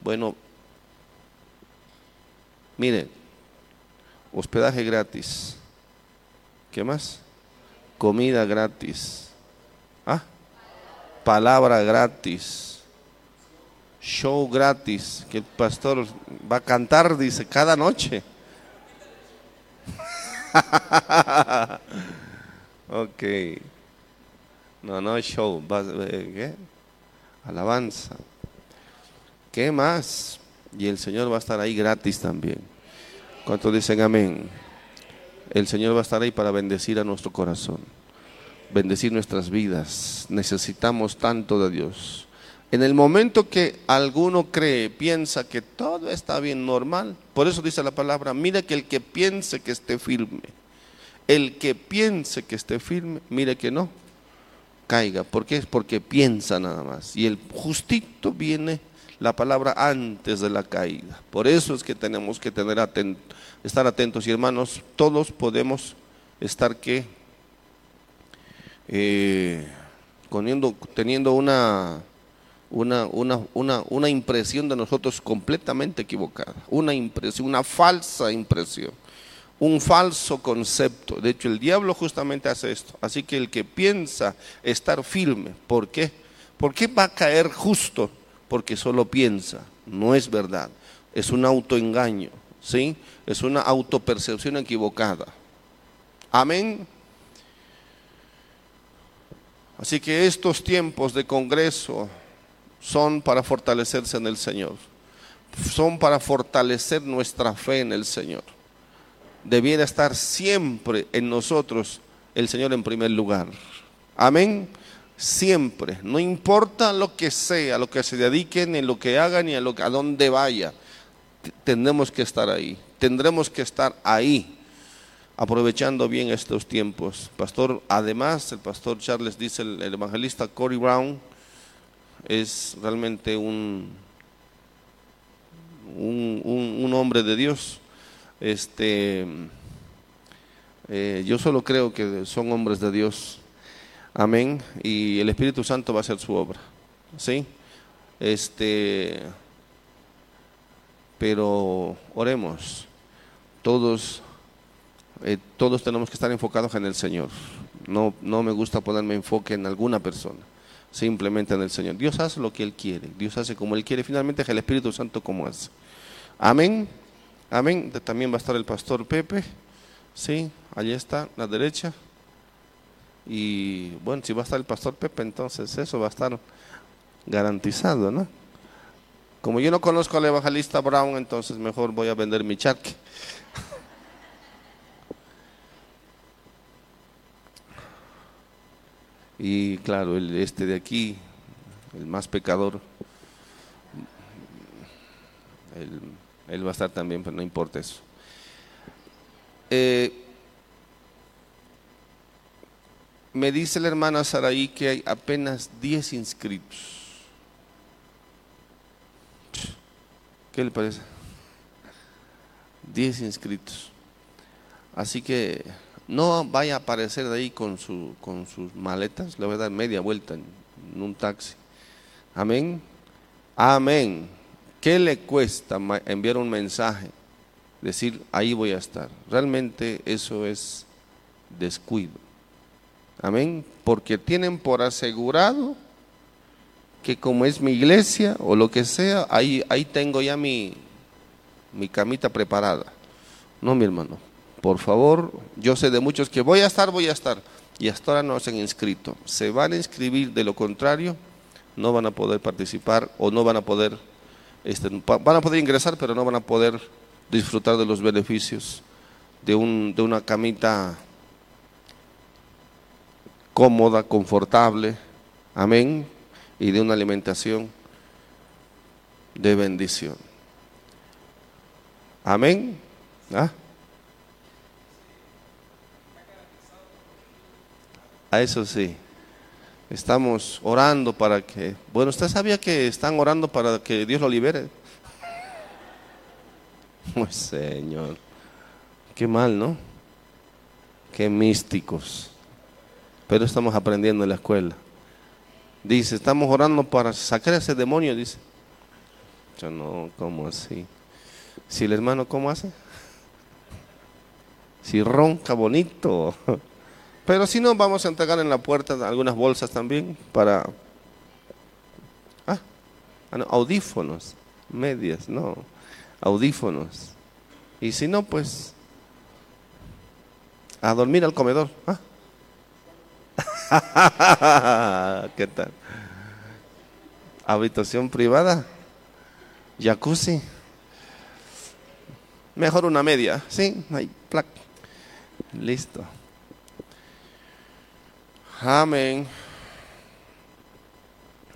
Bueno, mire, hospedaje gratis. ¿Qué más? Comida gratis. ¿Ah? Palabra gratis. Show gratis. Que el pastor va a cantar, dice, cada noche. ok. No, no show. Eh, ¿Qué? Alabanza. ¿Qué más? Y el Señor va a estar ahí gratis también. ¿Cuántos dicen amén? El Señor va a estar ahí para bendecir a nuestro corazón, bendecir nuestras vidas. Necesitamos tanto de Dios. En el momento que alguno cree, piensa que todo está bien normal, por eso dice la palabra, mira que el que piense que esté firme, el que piense que esté firme, mire que no, caiga. ¿Por qué? Es porque piensa nada más. Y el justito viene la palabra antes de la caída. Por eso es que tenemos que tener estar atentos. Y hermanos, todos podemos estar que eh, teniendo una, una, una, una impresión de nosotros completamente equivocada. Una impresión, una falsa impresión un falso concepto. De hecho, el diablo justamente hace esto. Así que el que piensa estar firme, ¿por qué? ¿Por qué va a caer justo? Porque solo piensa, no es verdad. Es un autoengaño, ¿sí? Es una autopercepción equivocada. Amén. Así que estos tiempos de congreso son para fortalecerse en el Señor. Son para fortalecer nuestra fe en el Señor debiera estar siempre en nosotros el Señor en primer lugar. Amén. Siempre, no importa lo que sea, lo que se dediquen, ni lo que hagan, ni a, lo, a dónde vaya, tendremos que estar ahí, tendremos que estar ahí, aprovechando bien estos tiempos. Pastor, además, el pastor Charles dice, el, evangelista Cory Brown es realmente un, un hombre de Dios este, eh, yo solo creo que son hombres de Dios. Amén. Y el Espíritu Santo va a hacer su obra. ¿Sí? Este, pero oremos. Todos, eh, todos tenemos que estar enfocados en el Señor. No, no me gusta ponerme enfoque en alguna persona, simplemente en el Señor. Dios hace lo que Él quiere, Dios hace como Él quiere, finalmente es el Espíritu Santo como hace. Amén. Amén. También va a estar el pastor Pepe. Sí, allí está, a la derecha. Y bueno, si va a estar el pastor Pepe, entonces eso va a estar garantizado, ¿no? Como yo no conozco al evangelista Brown, entonces mejor voy a vender mi charque. Y claro, el, este de aquí, el más pecador, el él va a estar también, pero no importa eso. Eh, me dice la hermana Saraí que hay apenas 10 inscritos. ¿Qué le parece? 10 inscritos. Así que no vaya a aparecer de ahí con, su, con sus maletas, le voy a dar media vuelta en un taxi. Amén. Amén. ¿Qué le cuesta enviar un mensaje? Decir, ahí voy a estar. Realmente eso es descuido. Amén. Porque tienen por asegurado que como es mi iglesia o lo que sea, ahí, ahí tengo ya mi, mi camita preparada. No, mi hermano. Por favor, yo sé de muchos que voy a estar, voy a estar. Y hasta ahora no se han inscrito. Se van a inscribir, de lo contrario, no van a poder participar o no van a poder este, van a poder ingresar, pero no van a poder disfrutar de los beneficios de, un, de una camita cómoda, confortable, amén, y de una alimentación de bendición. Amén. ¿Ah? A eso sí. Estamos orando para que, bueno, usted sabía que están orando para que Dios lo libere. Pues Señor, qué mal, ¿no? Qué místicos. Pero estamos aprendiendo en la escuela. Dice, estamos orando para sacar ese demonio, dice. Yo no, ¿cómo así? Si el hermano, ¿cómo hace? Si ronca bonito. Pero si no, vamos a entregar en la puerta algunas bolsas también para... Ah, ah audífonos, medias, no, audífonos. Y si no, pues a dormir al comedor. ¿ah? ¿Qué tal? Habitación privada, jacuzzi. Mejor una media, ¿sí? Ahí, plac. Listo. Amén.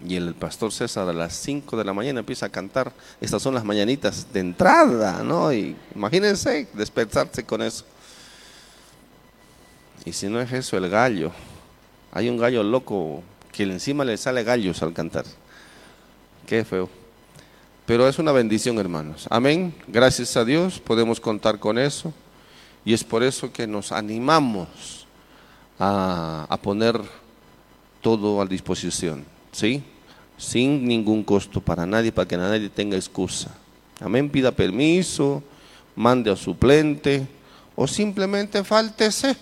Y el pastor César a las 5 de la mañana empieza a cantar. Estas son las mañanitas de entrada, ¿no? Y imagínense despertarse con eso. Y si no es eso, el gallo. Hay un gallo loco que encima le sale gallos al cantar. Qué feo. Pero es una bendición, hermanos. Amén. Gracias a Dios podemos contar con eso. Y es por eso que nos animamos a, poner todo a disposición. ¿Sí? Sin ningún costo para nadie, para que nadie tenga excusa. Amén. Pida permiso, mande a suplente o simplemente fáltese.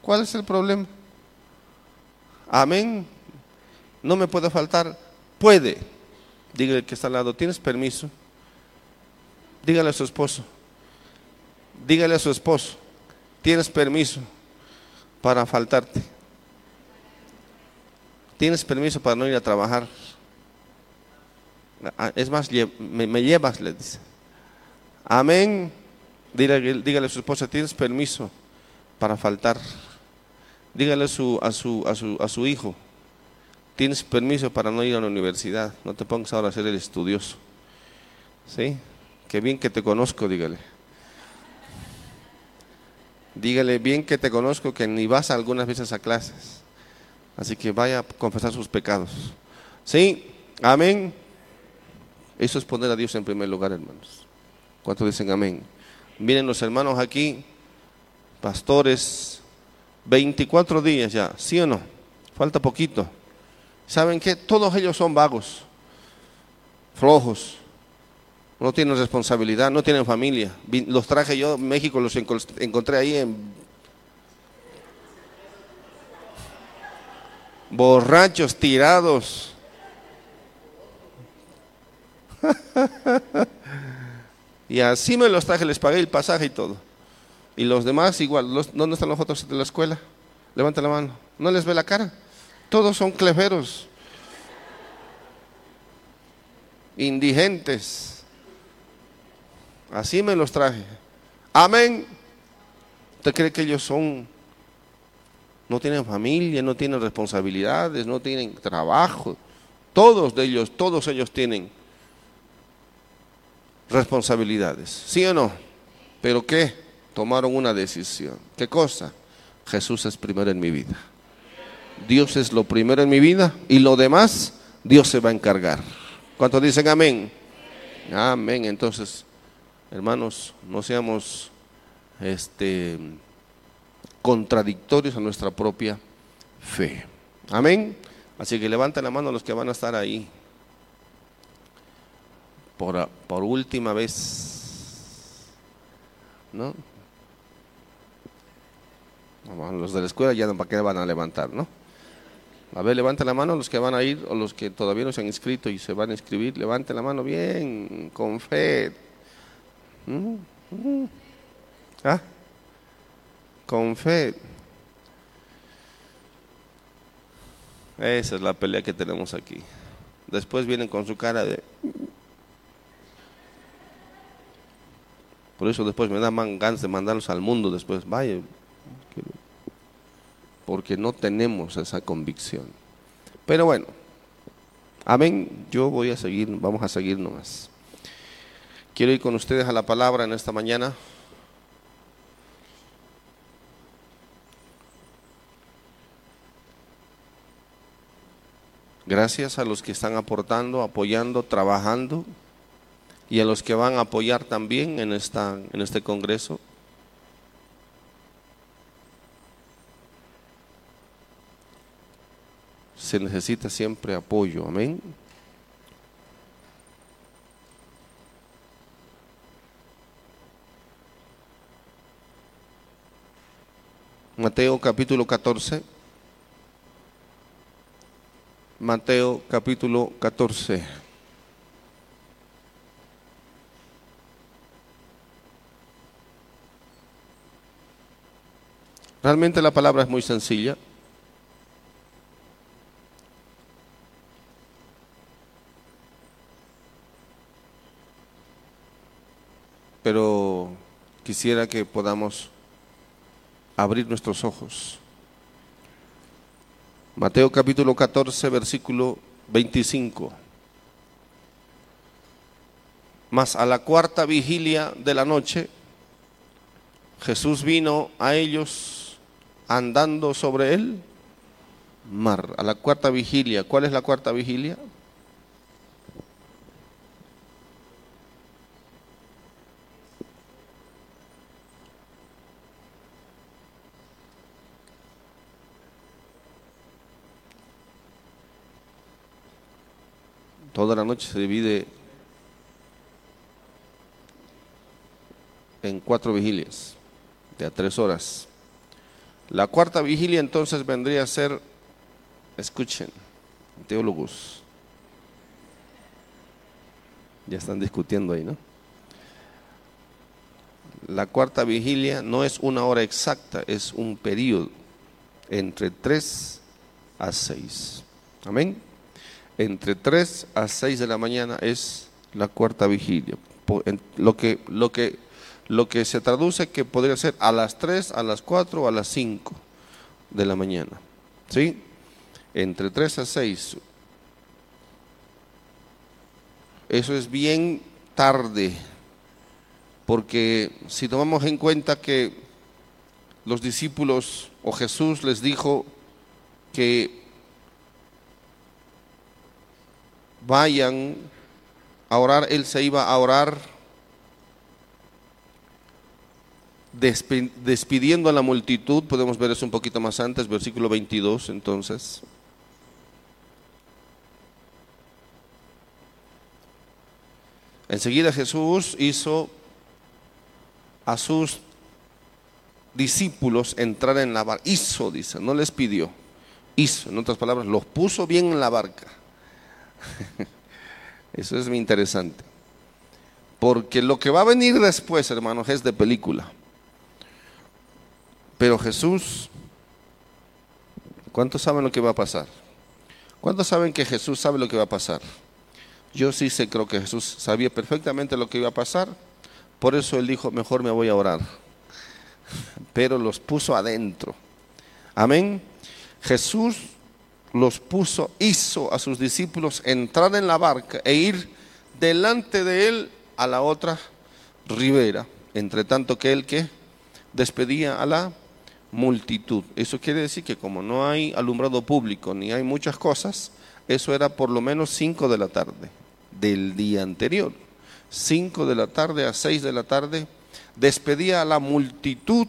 ¿Cuál es el problema? Amén. No me puede faltar. Puede. Dígale que está al lado. ¿Tienes permiso? Dígale a su esposo. Dígale a su esposo. ¿Tienes permiso para faltarte? ¿Tienes permiso para no ir a trabajar? Ah, es más, me, llevas, le dice. Amén. Dígale, dígale a su esposa, ¿tienes permiso para faltar? Dígale a su, a su, a su, a su hijo, tienes permiso para no ir a la universidad, no te pongas ahora a ser el estudioso. ¿Sí? Qué bien que te conozco, dígale. Dígale bien que te conozco, que ni vas algunas veces a clases. Así que vaya a confesar sus pecados. ¿Sí? Amén. Eso es poner a Dios en primer lugar, hermanos. ¿Cuántos dicen amén? Miren los hermanos aquí, pastores, 24 días ya, ¿sí o no? Falta poquito. ¿Saben qué? Todos ellos son vagos, flojos, no tienen responsabilidad, no tienen familia. Los traje yo México, los encontré ahí en borrachos, tirados. y así me los traje, les pagué el pasaje y todo. Y los demás igual. ¿Dónde están los otros de la escuela? Levanta la mano. ¿No les ve la cara? Todos son cleveros. Indigentes. Así me los traje. Amén. ¿Usted cree que ellos son, no tienen familia, no tienen responsabilidades, no tienen trabajo? Todos de ellos, todos ellos tienen responsabilidades. ¿Sí o no? ¿Pero qué? tomaron una decisión. ¿Qué cosa? Jesús es primero en mi vida. Dios es lo primero en mi vida y lo demás Dios se va a encargar. ¿Cuántos dicen amén? Amén. Entonces, hermanos, no seamos este contradictorios a nuestra propia fe. Amén. Así que levanten la mano los que van a estar ahí. Por, por última vez. ¿No? Los de la escuela ya para qué van a levantar, ¿no? A ver, levanten la mano los que van a ir o los que todavía no se han inscrito y se van a inscribir. Levanten la mano bien, con fe. ¿Mm? ¿Ah? Con fe. Esa es la pelea que tenemos aquí. Después vienen con su cara de... Por eso después me dan ganas de mandarlos al mundo después. Vaya, porque no tenemos esa convicción. Pero bueno, amén, yo voy a seguir, vamos a seguir nomás. Quiero ir con ustedes a la palabra en esta mañana. Gracias a los que están aportando, apoyando, trabajando y a los que van a apoyar también en, esta, en este congreso. se necesita siempre apoyo. Amén. Mateo capítulo 14. Mateo capítulo 14. Realmente la palabra es muy sencilla. Pero quisiera que podamos abrir nuestros ojos. Mateo capítulo 14, versículo 25. Mas a la cuarta vigilia de la noche, Jesús vino a ellos andando sobre el mar. A la cuarta vigilia. ¿Cuál es la cuarta vigilia? Toda la noche se divide en cuatro vigilias, de a tres horas. La cuarta vigilia entonces vendría a ser, escuchen, teólogos, ya están discutiendo ahí, ¿no? La cuarta vigilia no es una hora exacta, es un periodo entre tres a seis. Amén entre 3 a 6 de la mañana es la cuarta vigilia. Lo que, lo que, lo que se traduce que podría ser a las 3, a las 4 o a las 5 de la mañana. ¿Sí? Entre 3 a 6. Eso es bien tarde, porque si tomamos en cuenta que los discípulos o Jesús les dijo que vayan a orar, él se iba a orar despidiendo a la multitud, podemos ver eso un poquito más antes, versículo 22 entonces. Enseguida Jesús hizo a sus discípulos entrar en la barca. Hizo, dice, no les pidió. Hizo, en otras palabras, los puso bien en la barca. Eso es muy interesante. Porque lo que va a venir después, hermanos, es de película. Pero Jesús, ¿cuántos saben lo que va a pasar? ¿Cuántos saben que Jesús sabe lo que va a pasar? Yo sí sé, creo que Jesús sabía perfectamente lo que iba a pasar. Por eso él dijo, mejor me voy a orar. Pero los puso adentro. Amén. Jesús los puso, hizo a sus discípulos entrar en la barca e ir delante de él a la otra ribera, entre tanto que él que despedía a la multitud. Eso quiere decir que como no hay alumbrado público ni hay muchas cosas, eso era por lo menos 5 de la tarde del día anterior. 5 de la tarde a 6 de la tarde despedía a la multitud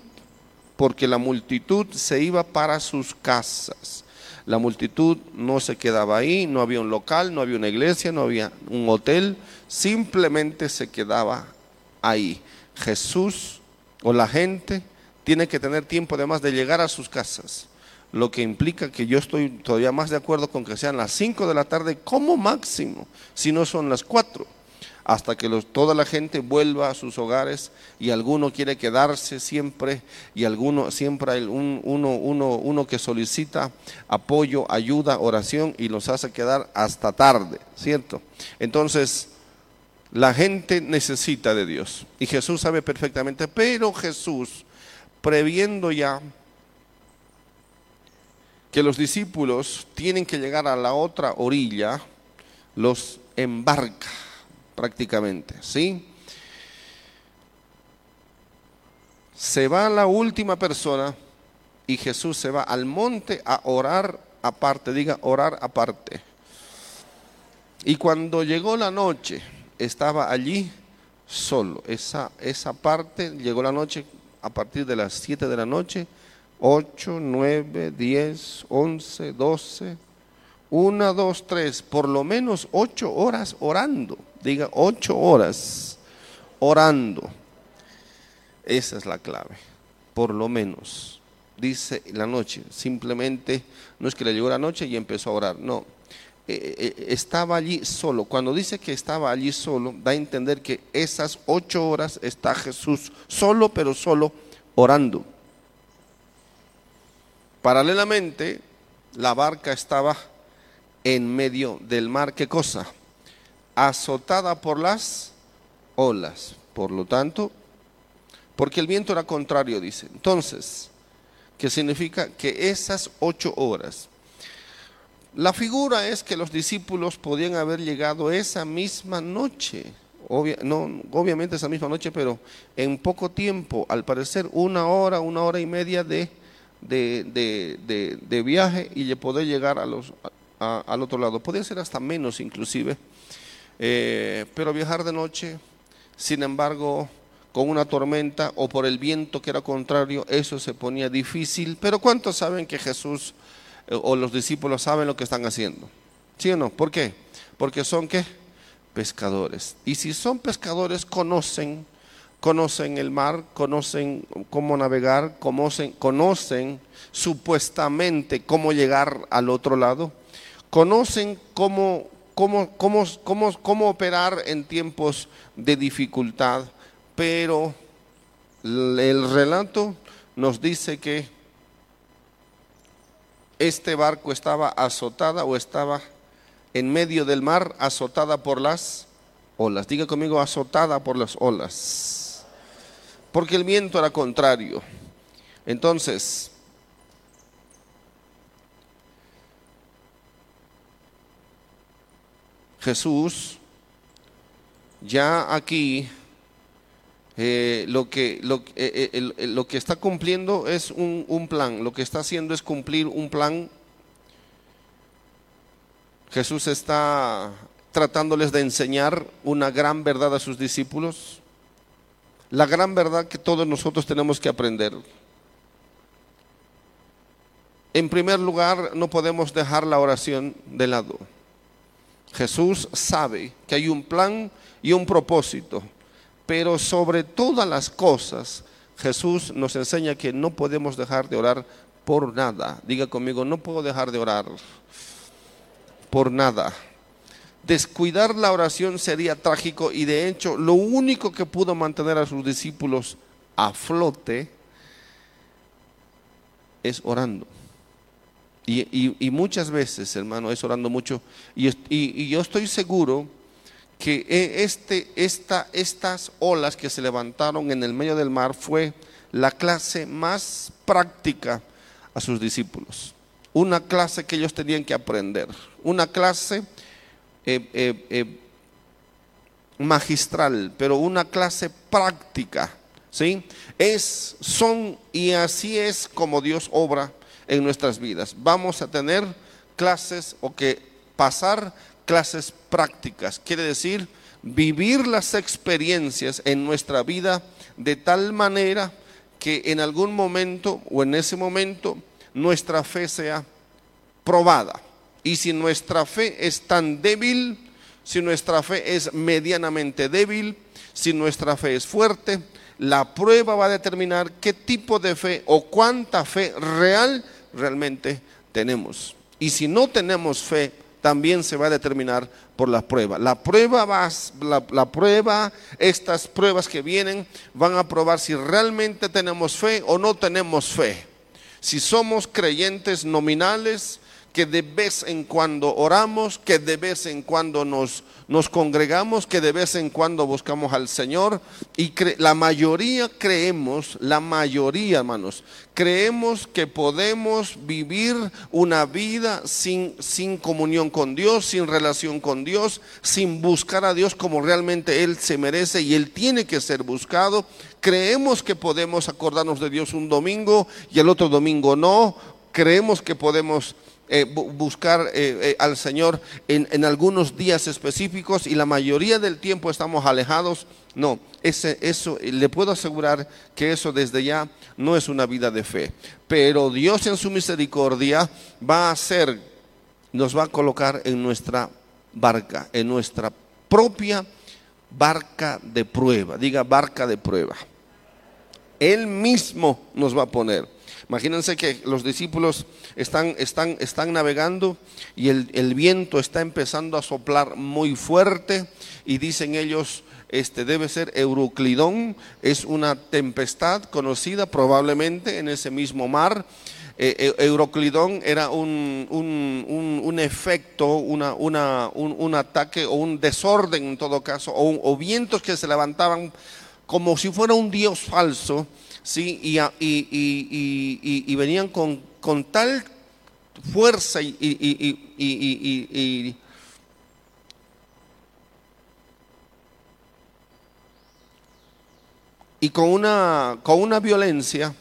porque la multitud se iba para sus casas. La multitud no se quedaba ahí, no había un local, no había una iglesia, no había un hotel, simplemente se quedaba ahí. Jesús o la gente tiene que tener tiempo además de llegar a sus casas, lo que implica que yo estoy todavía más de acuerdo con que sean las 5 de la tarde como máximo, si no son las 4 hasta que toda la gente vuelva a sus hogares y alguno quiere quedarse siempre y alguno siempre hay un, uno, uno, uno que solicita apoyo, ayuda, oración y los hace quedar hasta tarde, ¿cierto? Entonces, la gente necesita de Dios y Jesús sabe perfectamente, pero Jesús, previendo ya que los discípulos tienen que llegar a la otra orilla, los embarca prácticamente, ¿sí? Se va la última persona y Jesús se va al monte a orar aparte, diga orar aparte. Y cuando llegó la noche, estaba allí solo. Esa, esa parte llegó la noche a partir de las 7 de la noche, 8, 9, 10, 11, 12, una, dos, tres, por lo menos ocho horas orando. Diga, ocho horas orando. Esa es la clave, por lo menos. Dice la noche, simplemente no es que le llegó la noche y empezó a orar, no. Eh, eh, estaba allí solo. Cuando dice que estaba allí solo, da a entender que esas ocho horas está Jesús solo, pero solo orando. Paralelamente, la barca estaba en medio del mar. ¿Qué cosa? Azotada por las olas. Por lo tanto, porque el viento era contrario, dice. Entonces, ¿qué significa? Que esas ocho horas. La figura es que los discípulos podían haber llegado esa misma noche. no, obviamente esa misma noche, pero en poco tiempo, al parecer una hora, una hora y media de, de, viaje y de poder llegar a los, al otro lado. Podría ser hasta menos inclusive, eh, pero viajar de noche, sin embargo, con una tormenta o por el viento que era contrario, eso se ponía difícil. Pero ¿cuántos saben que Jesús eh, o los discípulos saben lo que están haciendo? ¿Sí o no? ¿Por qué? Porque son qué? Pescadores. Y si son pescadores, conocen, conocen el mar, conocen cómo navegar, conocen, conocen supuestamente cómo llegar al otro lado conocen cómo, cómo, cómo, cómo, cómo operar en tiempos de dificultad, pero el relato nos dice que este barco estaba azotada o estaba en medio del mar, azotada por las olas. Diga conmigo, azotada por las olas. Porque el viento era contrario. Entonces, Jesús ya aquí eh, lo, que, lo, eh, eh, lo, que está cumpliendo es un, un plan, lo que está haciendo es cumplir un plan. Jesús está tratándoles de enseñar una gran verdad a sus discípulos, la gran verdad que todos nosotros tenemos que aprender. En primer lugar, no podemos dejar la oración de lado. Jesús sabe que hay un plan y un propósito, pero sobre todas las cosas, Jesús nos enseña que no podemos dejar de orar por nada. Diga conmigo, no puedo dejar de orar por nada. Descuidar la oración sería trágico y de hecho lo único que pudo mantener a sus discípulos a flote es orando. Y, muchas veces, hermano, es orando mucho. Y, yo estoy seguro que e, este, esta, estas olas que se levantaron en el medio del mar fue la clase más práctica a sus discípulos. Una clase que ellos tenían que aprender. Una clase eh, eh, eh, magistral, pero una clase práctica. ¿sí? Es, son y así es como Dios obra en nuestras vidas. Vamos a tener clases o que pasar clases prácticas. Quiere decir vivir las experiencias en nuestra vida de tal manera que en algún momento o en ese momento nuestra fe sea probada. Y si nuestra fe es tan débil, si nuestra fe es medianamente débil, si nuestra fe es fuerte, la prueba va a determinar qué tipo de fe o cuánta fe real realmente tenemos. Y si no tenemos fe, también se va a determinar por la prueba. La prueba va, la, prueba, estas pruebas que vienen van a probar si realmente tenemos fe o no tenemos fe. Si somos creyentes nominales, que de vez en cuando oramos, que de vez en cuando nos, nos congregamos, que de vez en cuando buscamos al Señor y la mayoría creemos, la mayoría hermanos, creemos que podemos vivir una vida sin, sin comunión con Dios, sin relación con Dios, sin buscar a Dios como realmente Él se merece y Él tiene que ser buscado. Creemos que podemos acordarnos de Dios un domingo y el otro domingo no. Creemos que podemos eh, buscar eh, eh, al Señor en, en, algunos días específicos y la mayoría del tiempo estamos alejados. No, ese, eso le puedo asegurar que eso desde ya no es una vida de fe. Pero Dios en su misericordia va a hacer nos va a colocar en nuestra barca, en nuestra propia barca de prueba. Diga barca de prueba. Él mismo nos va a poner. Imagínense que los discípulos están, están, están navegando y el, el, viento está empezando a soplar muy fuerte y dicen ellos, este debe ser Euroclidón, es una tempestad conocida probablemente en ese mismo mar. Eh, Euroclidón era un, un, un, efecto, una, una, un, ataque o un desorden en todo caso, o vientos que se levantaban como si fuera un dios falso ¿sí? y, y, y, venían con, con, tal fuerza y, y con una, con una violencia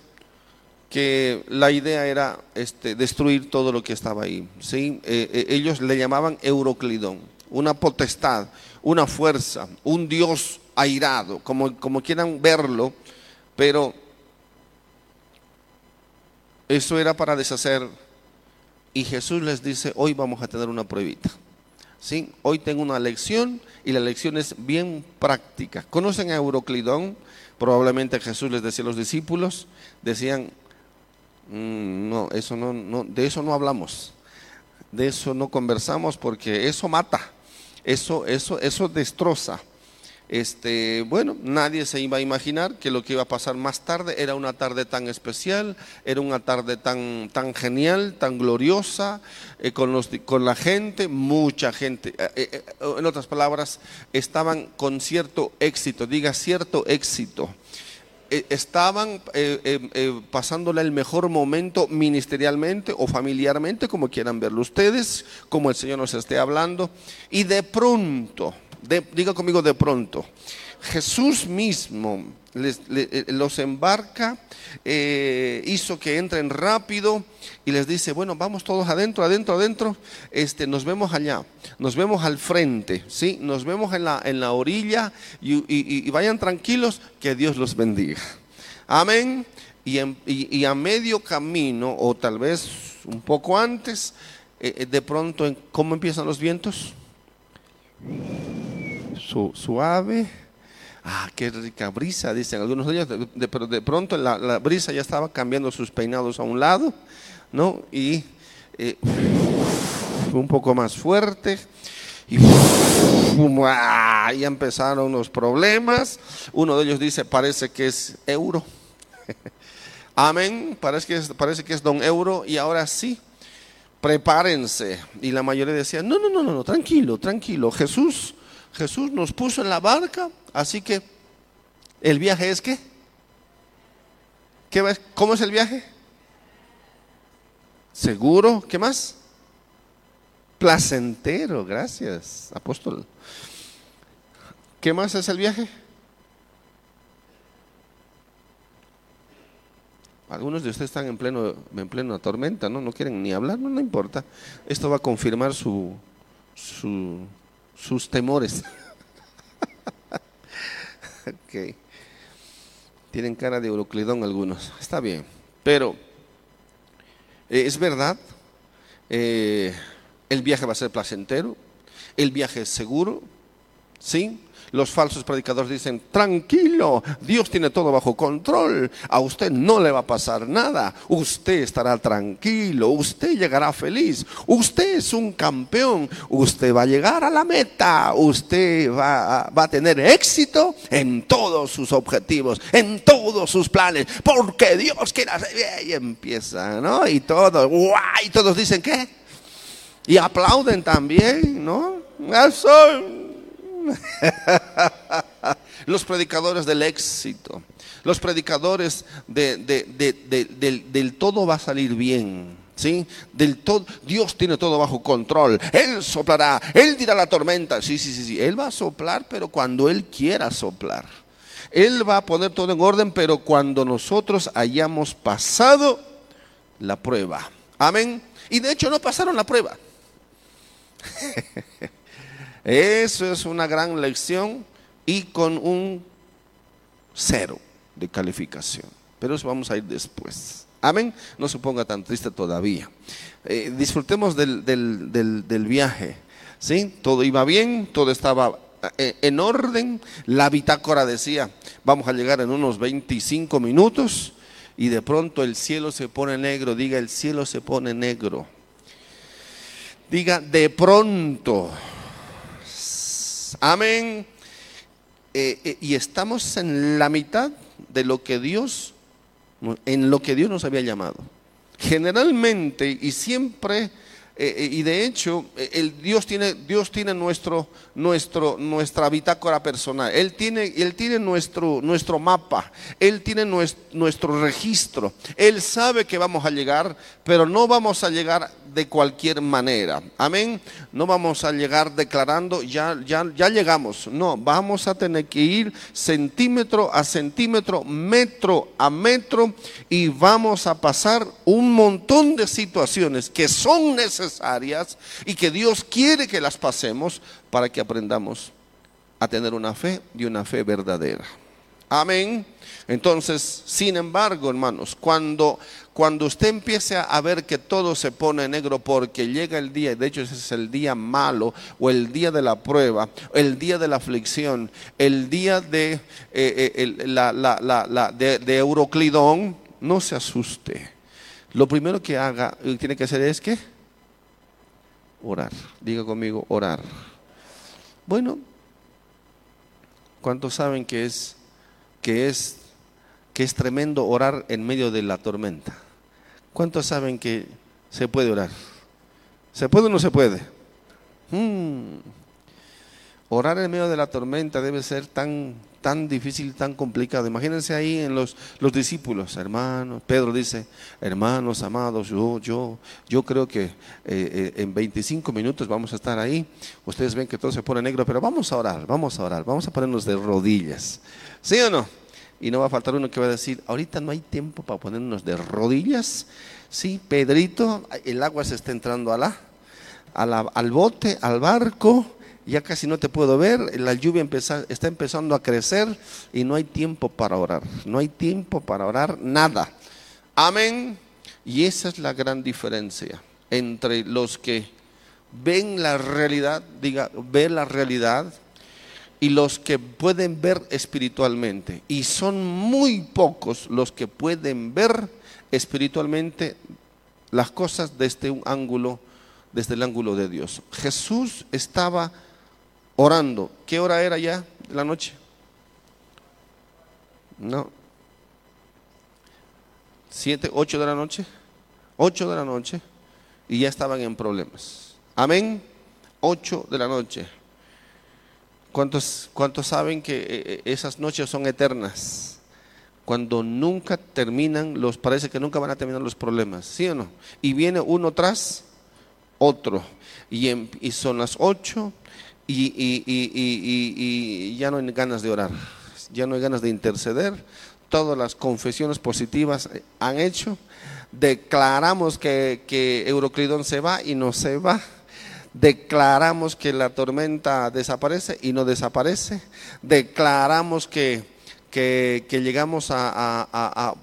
que la idea era este, destruir todo lo que estaba ahí. ¿sí? Eh, eh, ellos le llamaban Euroclidón, una potestad, una fuerza, un dios airado, como, como quieran verlo, pero eso era para deshacer. Y Jesús les dice, hoy vamos a tener una pruebita. ¿Sí? Hoy tengo una lección y la lección es bien práctica. ¿Conocen a Euroclidón? Probablemente Jesús les decía a los discípulos, decían, mm, no, eso no, no, de eso no hablamos, de eso no conversamos porque eso mata, eso, eso, eso destroza. Este, bueno, nadie se iba a imaginar que lo que iba a pasar más tarde era una tarde tan especial, era una tarde tan, tan genial, tan gloriosa, eh, con, los, con la gente, mucha gente. Eh, eh, en otras palabras, estaban con cierto éxito, diga cierto éxito estaban pasándole el mejor momento ministerialmente o familiarmente, como quieran verlo ustedes, como el Señor nos esté hablando, y de pronto, diga conmigo de pronto. Jesús mismo eh, los embarca, eh, hizo que entren rápido y les dice, bueno, vamos todos adentro, adentro, adentro, este, nos vemos allá, nos vemos al frente, ¿sí? nos vemos en la, en la orilla y, vayan tranquilos, que Dios los bendiga. Amén. Y, a medio camino, o tal vez un poco antes, eh, de pronto, ¿cómo empiezan los vientos? Suave. Ah, qué rica brisa, dicen algunos de ellos, pero de pronto la, brisa ya estaba cambiando sus peinados a un lado, ¿no? Y eh, un poco más fuerte. Y ah, ya empezaron los problemas. Uno de ellos dice, parece que es euro. Amén, parece que, es, parece que es don euro. Y ahora sí, prepárense. Y la mayoría decía, no, no, no, no, tranquilo, tranquilo. Jesús Jesús nos puso en la barca, así que el viaje es qué? ¿Qué ¿Cómo es el viaje? Seguro, ¿qué más? Placentero, gracias, apóstol. ¿Qué más es el viaje? Algunos de ustedes están en pleno en plena tormenta, ¿no? No quieren ni hablar, no, no importa. Esto va a confirmar su, su sus temores. ok. Tienen cara de Euroclidón algunos. Está bien. Pero eh, es verdad, eh, el viaje va a ser placentero, el viaje es seguro, ¿sí? Los falsos predicadores dicen, tranquilo, Dios tiene todo bajo control, a usted no le va a pasar nada, usted estará tranquilo, usted llegará feliz, usted es un campeón, usted va a llegar a la meta, usted va, a tener éxito en todos sus objetivos, en todos sus planes, porque Dios quiere hacer, y empieza, ¿no? Y todos, y todos dicen, ¿qué? Y aplauden también, ¿no? Eso los predicadores del éxito, los predicadores del, todo va a salir bien. ¿Sí? Del todo, Dios tiene todo bajo control. Él soplará, Él dirá la tormenta. Sí, sí, sí, sí. Él va a soplar, pero cuando Él quiera soplar. Él va a poner todo en orden, pero cuando nosotros hayamos pasado la prueba. Amén. Y de hecho no pasaron la prueba. Eso es una gran lección y con un cero de calificación. Pero eso vamos a ir después. Amén. No se ponga tan triste todavía. Eh, disfrutemos del, del, viaje. ¿sí? Todo iba bien, todo estaba eh, en orden. La bitácora decía, vamos a llegar en unos 25 minutos y de pronto el cielo se pone negro. Diga, el cielo se pone negro. Diga, de pronto. Amén. Eh, y estamos en la mitad de lo que Dios en lo que Dios nos había llamado. Generalmente y siempre, eh, eh, y de hecho, eh, el Dios tiene, Dios tiene nuestro, nuestro, nuestra bitácora personal. Él tiene, él tiene nuestro, nuestro mapa, Él tiene nuestro registro. Él sabe que vamos a llegar, pero no vamos a llegar de cualquier manera. Amén. No vamos a llegar declarando, ya, ya, ya llegamos. No, vamos a tener que ir centímetro a centímetro, metro a metro y vamos a pasar un montón de situaciones que son necesarias y que Dios quiere que las pasemos para que aprendamos a tener una fe y una fe verdadera. Amén. Entonces, sin embargo, hermanos, cuando, cuando usted empiece a ver que todo se pone negro porque llega el día, de hecho ese es el día malo o el día de la prueba, el día de la aflicción, el día de, eh, eh, la, de, de Euroclidón, no se asuste. Lo primero que haga, tiene que hacer es que orar. Diga conmigo, orar. Bueno, ¿cuántos saben que es que es, que es tremendo orar en medio de la tormenta. ¿Cuántos saben que se puede orar? ¿Se puede o no se puede? Hmm. Orar en medio de la tormenta debe ser tan, tan difícil, tan complicado. Imagínense ahí en los, los discípulos, hermanos. Pedro dice, hermanos amados, yo, yo, yo creo que eh, eh, en 25 minutos vamos a estar ahí. Ustedes ven que todo se pone negro, pero vamos a orar, vamos a orar, vamos a ponernos de rodillas. ¿Sí o no? Y no va a faltar uno que va a decir, ahorita no hay tiempo para ponernos de rodillas. Sí, Pedrito, el agua se está entrando a la, al bote, al barco, ya casi no te puedo ver, la lluvia está empezando a crecer y no hay tiempo para orar, no hay tiempo para orar nada. Amén. Y esa es la gran diferencia entre los que ven la realidad, diga, ve la realidad y los que pueden ver espiritualmente. Y son muy pocos los que pueden ver espiritualmente las cosas desde un ángulo, desde el ángulo de Dios. Jesús estaba orando. ¿Qué hora era ya de la noche? No. ¿Siete, ocho de la noche? Ocho de la noche. Y ya estaban en problemas. Amén. Ocho de la noche. ¿Cuántos, ¿Cuántos saben que eh, eh, esas noches son eternas? Cuando nunca terminan, los parece que nunca van a terminar los problemas, ¿sí o no? Y viene uno tras otro. Y, y son las ocho y, y, ya no hay ganas de orar, ya no hay ganas de interceder. Todas las confesiones positivas han hecho. Declaramos que, que Euroclidón se va y no se va declaramos que la tormenta desaparece y no desaparece, declaramos que, que, llegamos a,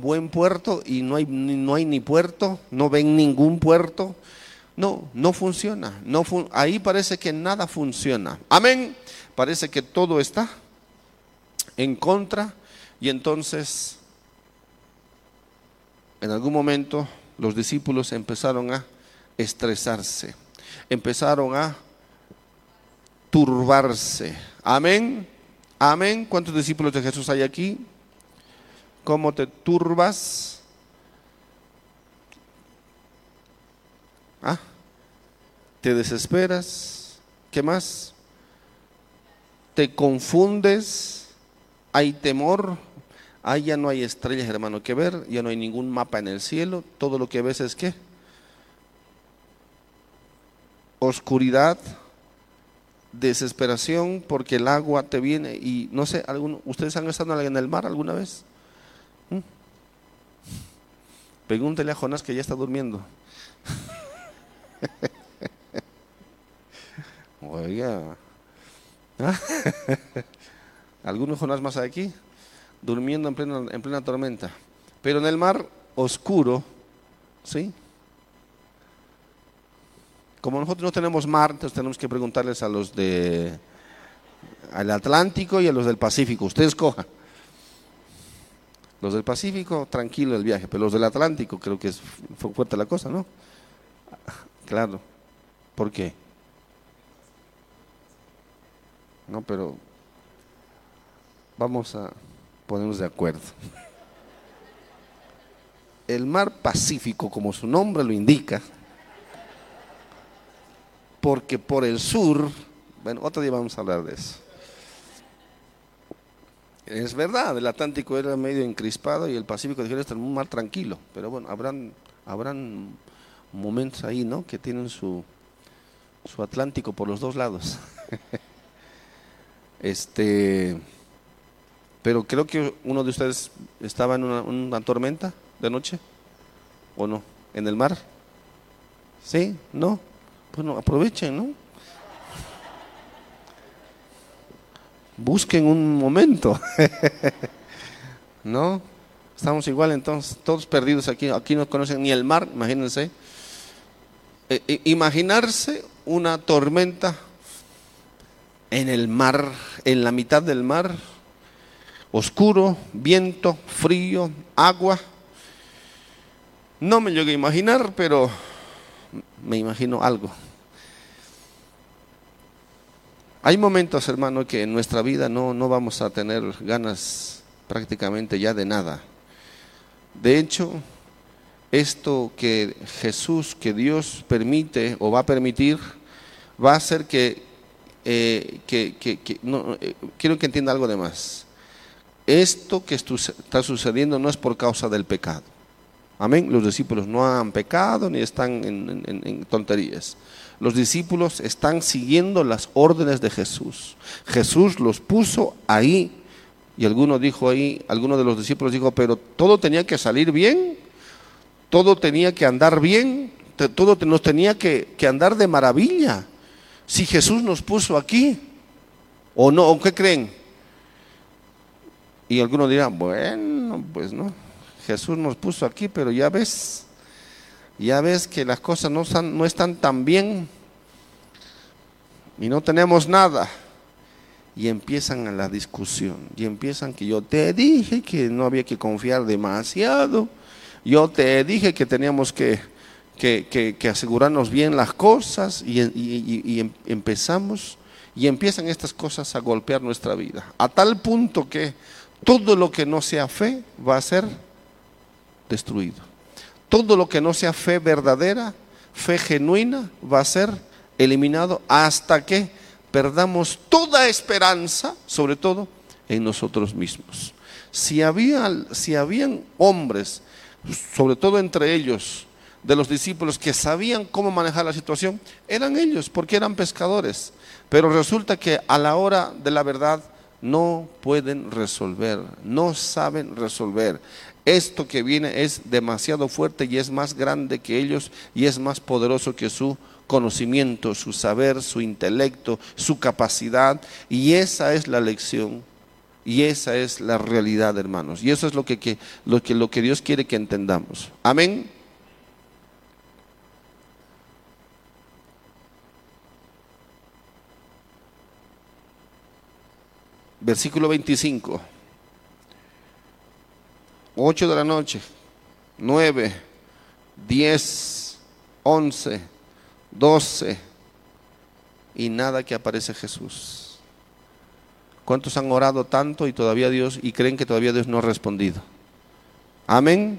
buen puerto y no hay, no hay ni puerto, no ven ningún puerto. No, no funciona. No ahí parece que nada funciona. Amén. Parece que todo está en contra y entonces en algún momento los discípulos empezaron a estresarse empezaron a turbarse. Amén. Amén. ¿Cuántos discípulos de Jesús hay aquí? ¿Cómo te turbas? ¿Ah? ¿Te desesperas? ¿Qué más? ¿Te confundes? ¿Hay temor? Ahí ya no hay estrellas, hermano, que ver, ya no hay ningún mapa en el cielo, todo lo que ves es qué? Oscuridad, desesperación porque el agua te viene y no sé, ¿ustedes han estado en el mar alguna vez? ¿Mm? Pregúntele a Jonás que ya está durmiendo. Oiga. ¿Algunos Jonás más aquí? Durmiendo en plena, en plena tormenta. Pero en el mar oscuro, ¿sí? Como nosotros no tenemos mar, entonces tenemos que preguntarles a los de al Atlántico y a los del Pacífico. Ustedes cojan. Los del Pacífico, tranquilo el viaje, pero los del Atlántico creo que es, fue fuerte la cosa, ¿no? Claro. ¿Por qué? No, pero vamos a ponernos de acuerdo. El mar Pacífico, como su nombre lo indica, porque por el sur, bueno, otro día vamos a hablar de eso. Es verdad, el Atlántico era medio encrispado y el Pacífico dijeron está un mar tranquilo, pero bueno, habrán, habrán momentos ahí, ¿no? Que tienen su, su Atlántico por los dos lados. este, pero creo que uno de ustedes estaba en una, una tormenta de noche, ¿o no? ¿En el mar? ¿Sí? ¿No? Bueno, aprovechen, ¿no? Busquen un momento. ¿No? Estamos igual entonces, todos perdidos aquí. Aquí no conocen ni el mar, imagínense. Eh, imaginarse una tormenta en el mar, en la mitad del mar, oscuro, viento, frío, agua. No me llegué a imaginar, pero me imagino algo. Hay momentos, hermano, que en nuestra vida no, no vamos a tener ganas prácticamente ya de nada. De hecho, esto que Jesús, que Dios permite o va a permitir, va a hacer que, eh, no, eh, quiero que entienda algo de más. Esto que está sucediendo no es por causa del pecado. Amén. Los discípulos no han pecado ni están en tonterías. Los discípulos están siguiendo las órdenes de Jesús. Jesús los puso ahí. Y alguno dijo ahí, alguno de los discípulos dijo, pero todo tenía que salir bien, todo tenía que andar bien, todo nos tenía que, andar de maravilla. Si Jesús nos puso aquí, o no, ¿o qué creen? Y algunos dirán, bueno, pues no, Jesús nos puso aquí, pero ya ves, ya ves que las cosas no están, no están tan bien y no tenemos nada. Y empiezan a la discusión, y empiezan que yo te dije que no había que confiar demasiado, yo te dije que teníamos que, que, asegurarnos bien las cosas, y, em, empezamos, y empiezan estas cosas a golpear nuestra vida, a tal punto que todo lo que no sea fe va a ser destruido. Todo lo que no sea fe verdadera, fe genuina, va a ser eliminado hasta que perdamos toda esperanza, sobre todo en nosotros mismos. Si, había, si habían hombres, sobre todo entre ellos, de los discípulos que sabían cómo manejar la situación, eran ellos, porque eran pescadores. Pero resulta que a la hora de la verdad no pueden resolver, no saben resolver esto que viene es demasiado fuerte y es más grande que ellos y es más poderoso que su conocimiento, su saber, su intelecto, su capacidad. Y esa es la lección y esa es la realidad, hermanos. Y eso es lo que, lo que, lo que Dios quiere que entendamos. Amén. Versículo 25. 8 de la noche, 9, 10, 11, 12 y nada que aparece Jesús. ¿Cuántos han orado tanto y todavía Dios y creen que todavía Dios no ha respondido? Amén.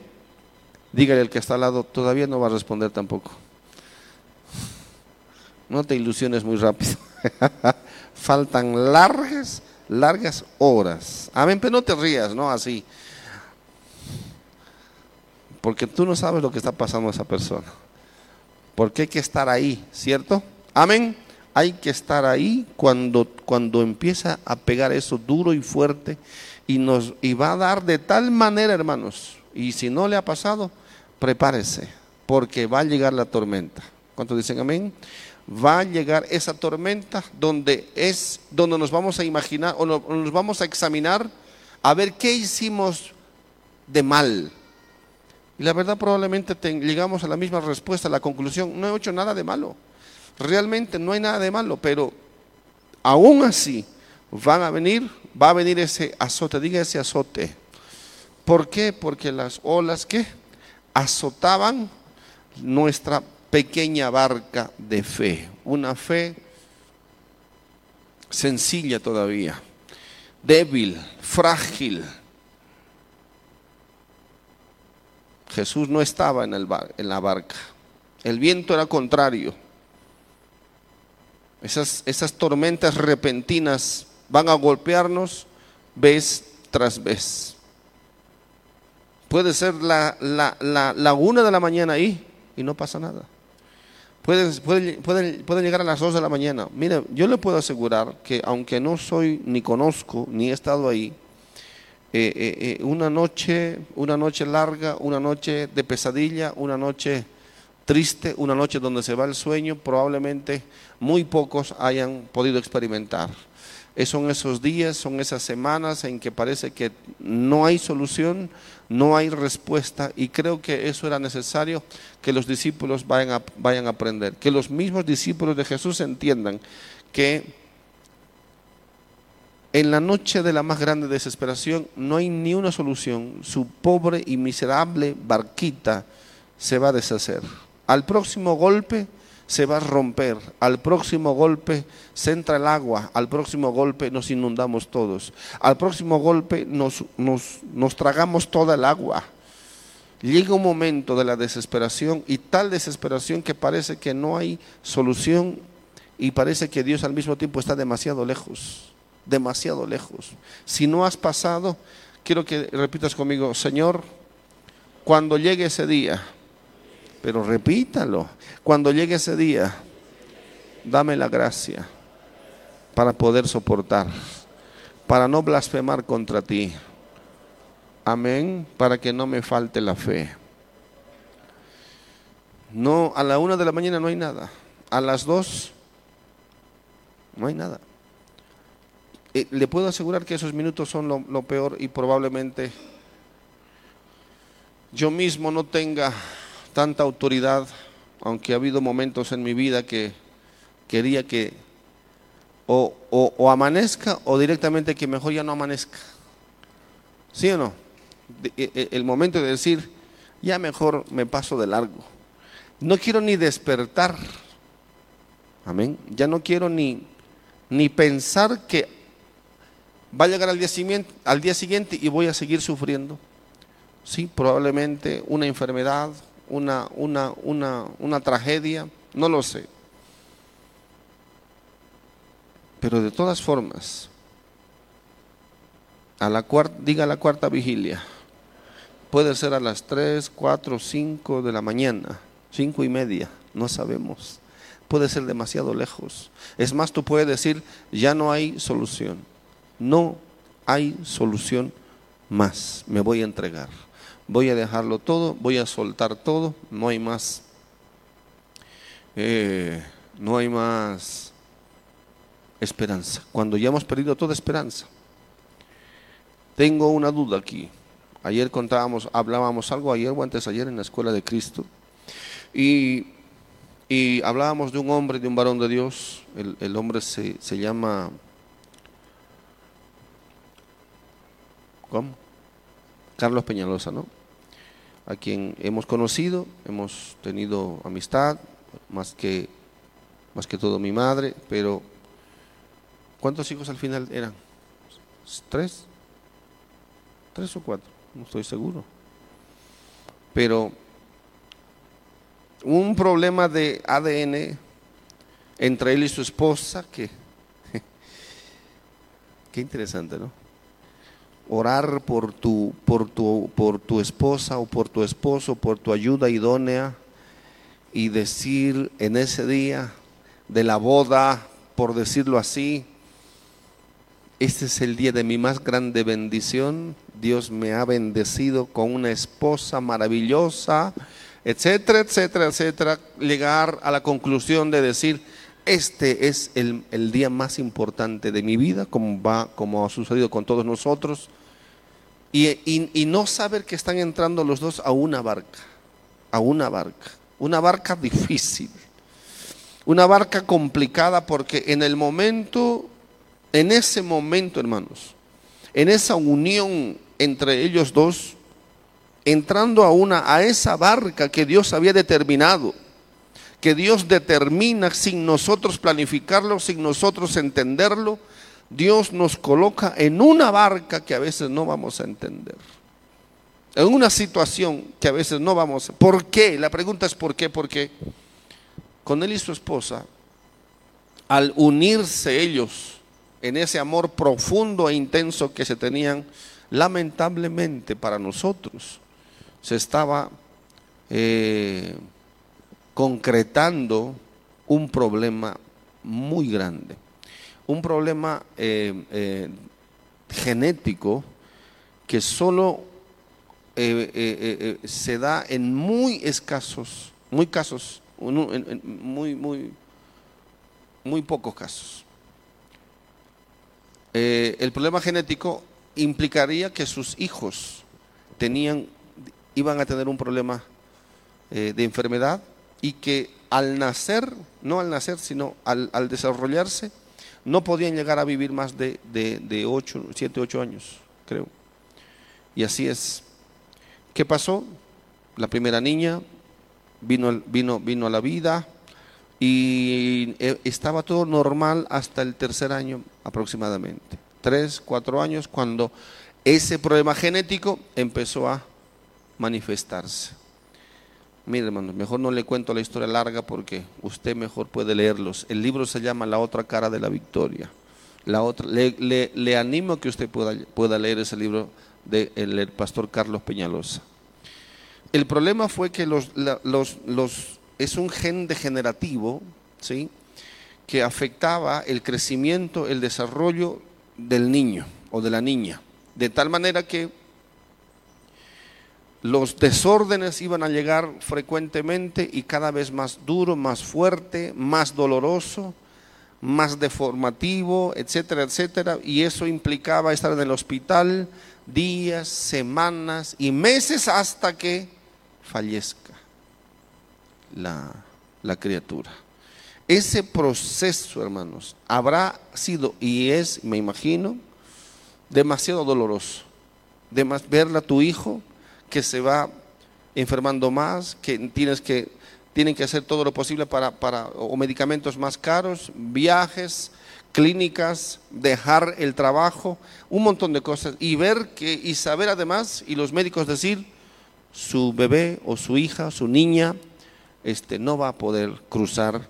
Dígale al que está al lado, todavía no va a responder tampoco. No te ilusiones muy rápido. Faltan largas, largas horas. Amén, pero no te rías, ¿no? Así porque tú no sabes lo que está pasando a esa persona. Porque hay que estar ahí, ¿cierto? Amén. Hay que estar ahí cuando, cuando empieza a pegar eso duro y fuerte y nos y va a dar de tal manera, hermanos. Y si no le ha pasado, prepárese, porque va a llegar la tormenta. ¿Cuántos dicen amén? Va a llegar esa tormenta donde es donde nos vamos a imaginar o nos vamos a examinar a ver qué hicimos de mal Y la verdad probablemente llegamos a la misma respuesta, a la conclusión, no he hecho nada de malo. Realmente no hay nada de malo, pero aún así van a venir, va a venir ese azote, diga ese azote. ¿Por qué? Porque las olas que azotaban nuestra pequeña barca de fe, una fe sencilla todavía, débil, frágil. Jesús no estaba en, el en la barca, el viento era contrario. Esas, esas tormentas repentinas van a golpearnos vez tras vez. Puede ser la, la, una de la mañana ahí y no pasa nada. Pueden, pueden, llegar a las 2 de la mañana. Mire, yo le puedo asegurar que aunque no soy ni conozco ni he estado ahí, eh, eh, eh, una noche, una noche larga, una noche de pesadilla, una noche triste, una noche donde se va el sueño, probablemente muy pocos hayan podido experimentar. Son esos días, son esas semanas en que parece que no hay solución, no hay respuesta y creo que eso era necesario que los discípulos vayan vayan a aprender, que los mismos discípulos de Jesús entiendan que en la noche de la más grande desesperación no hay ni una solución, su pobre y miserable barquita se va a deshacer. Al próximo golpe se va a romper. Al próximo golpe se entra el agua, al próximo golpe nos inundamos todos, al próximo golpe nos, nos, tragamos toda el agua. Llega un momento de la desesperación y tal desesperación que parece que no hay solución y parece que Dios al mismo tiempo está demasiado lejos, demasiado lejos. Si no has pasado, quiero que repitas conmigo, Señor, cuando llegue ese día, pero repítalo. Cuando llegue ese día, dame la gracia para poder soportar, para no blasfemar contra ti. Amén, para que no me falte la fe. No, a la una de la mañana no hay nada. A las dos no hay nada. Eh, le puedo asegurar que esos minutos son lo peor y probablemente yo mismo no tenga tanta autoridad, aunque ha habido momentos en mi vida que quería que o, amanezca o directamente que mejor ya no amanezca. ¿Sí o no? E, e, el momento de decir, ya mejor me paso de largo. No quiero ni despertar. Amén. Ya no quiero ni, ni pensar que va a llegar al día, siguiente, al día siguiente y voy a seguir sufriendo. Sí, probablemente una enfermedad, una, una, una, una tragedia, no lo sé. Pero de todas formas, a la cuarta, diga la cuarta vigilia, puede ser a las 3, 4, 5 de la mañana, cinco y media, no sabemos. Puede ser demasiado lejos. Es más, tú puedes decir, ya no hay solución. No hay solución más. Me voy a entregar voy a dejarlo todo, voy a soltar todo, no hay más, eh, no hay más esperanza. Cuando ya hemos perdido toda esperanza. Tengo una duda aquí. Ayer contábamos, hablábamos algo ayer o antes ayer en la escuela de Cristo. Y, hablábamos de un hombre, de un varón de Dios. El, hombre se llama... ¿Cómo? Carlos Peñalosa, ¿no? a quien hemos conocido, hemos tenido amistad, más que, más que todo mi madre, pero ¿cuántos hijos al final eran? ¿Tres? ¿Tres o cuatro? No estoy seguro. Pero un problema de ADN entre él y su esposa, que qué interesante, ¿no? Orar por tu, por tu, por tu esposa o por tu esposo, por tu ayuda idónea y decir en ese día de la boda, por decirlo así, este es el día de mi más grande bendición. Dios me ha bendecido con una esposa maravillosa, etcétera, etcétera, etcétera. Llegar a la conclusión de decir, este es el, día más importante de mi vida, como, va, como ha sucedido con todos nosotros. Y, no saber que están entrando los dos a una barca, a una barca, una barca difícil, una barca complicada porque en el momento, en ese momento, hermanos, en esa unión entre ellos dos, entrando a una a esa barca que Dios había determinado, que Dios determina sin nosotros planificarlo, sin nosotros entenderlo, Dios nos coloca en una barca que a veces no vamos a entender. En una situación que a veces no vamos a... ¿Por qué? La pregunta es ¿por qué? Porque con él y su esposa, al unirse ellos en ese amor profundo e intenso que se tenían, lamentablemente para nosotros, se estaba eh, concretando un problema muy grande un problema eh, eh, genético que solo eh, se da en muy escasos, muy casos, muy, muy, muy pocos casos. el problema genético implicaría que sus hijos tenían, iban a tener un problema de enfermedad y que al nacer, no al nacer, sino al, al desarrollarse, no podían llegar a vivir más de, de, 8, 7, 8 años, creo. Y así es. ¿Qué pasó? La primera niña vino, vino, vino a la vida y eh, estaba todo normal hasta el tercer año aproximadamente. Tres, cuatro años cuando ese problema genético empezó a manifestarse. Mire, hermano, mejor no le cuento la historia larga porque usted mejor puede leerlos. El libro se llama La otra cara de la victoria. La otra, le, animo a que usted pueda, pueda leer ese libro del el pastor Carlos Peñalosa. El problema fue que los, los, los, es un gen degenerativo, ¿sí? que afectaba el crecimiento, el desarrollo del niño o de la niña. De tal manera que los desórdenes iban a llegar frecuentemente y cada vez más duro, más fuerte, más doloroso, más deformativo, etcétera, etcétera. Y eso implicaba estar en el hospital días, semanas y meses hasta que fallezca la, la criatura. Ese proceso, hermanos, habrá sido y es, me imagino, demasiado doloroso. De verla a tu hijo que se va enfermando más, que tienes que tienen que hacer todo lo posible para, para o medicamentos más caros, viajes, clínicas, dejar el trabajo, un montón de cosas y ver que y saber además y los médicos decir su bebé o su hija, su niña, este no va a poder cruzar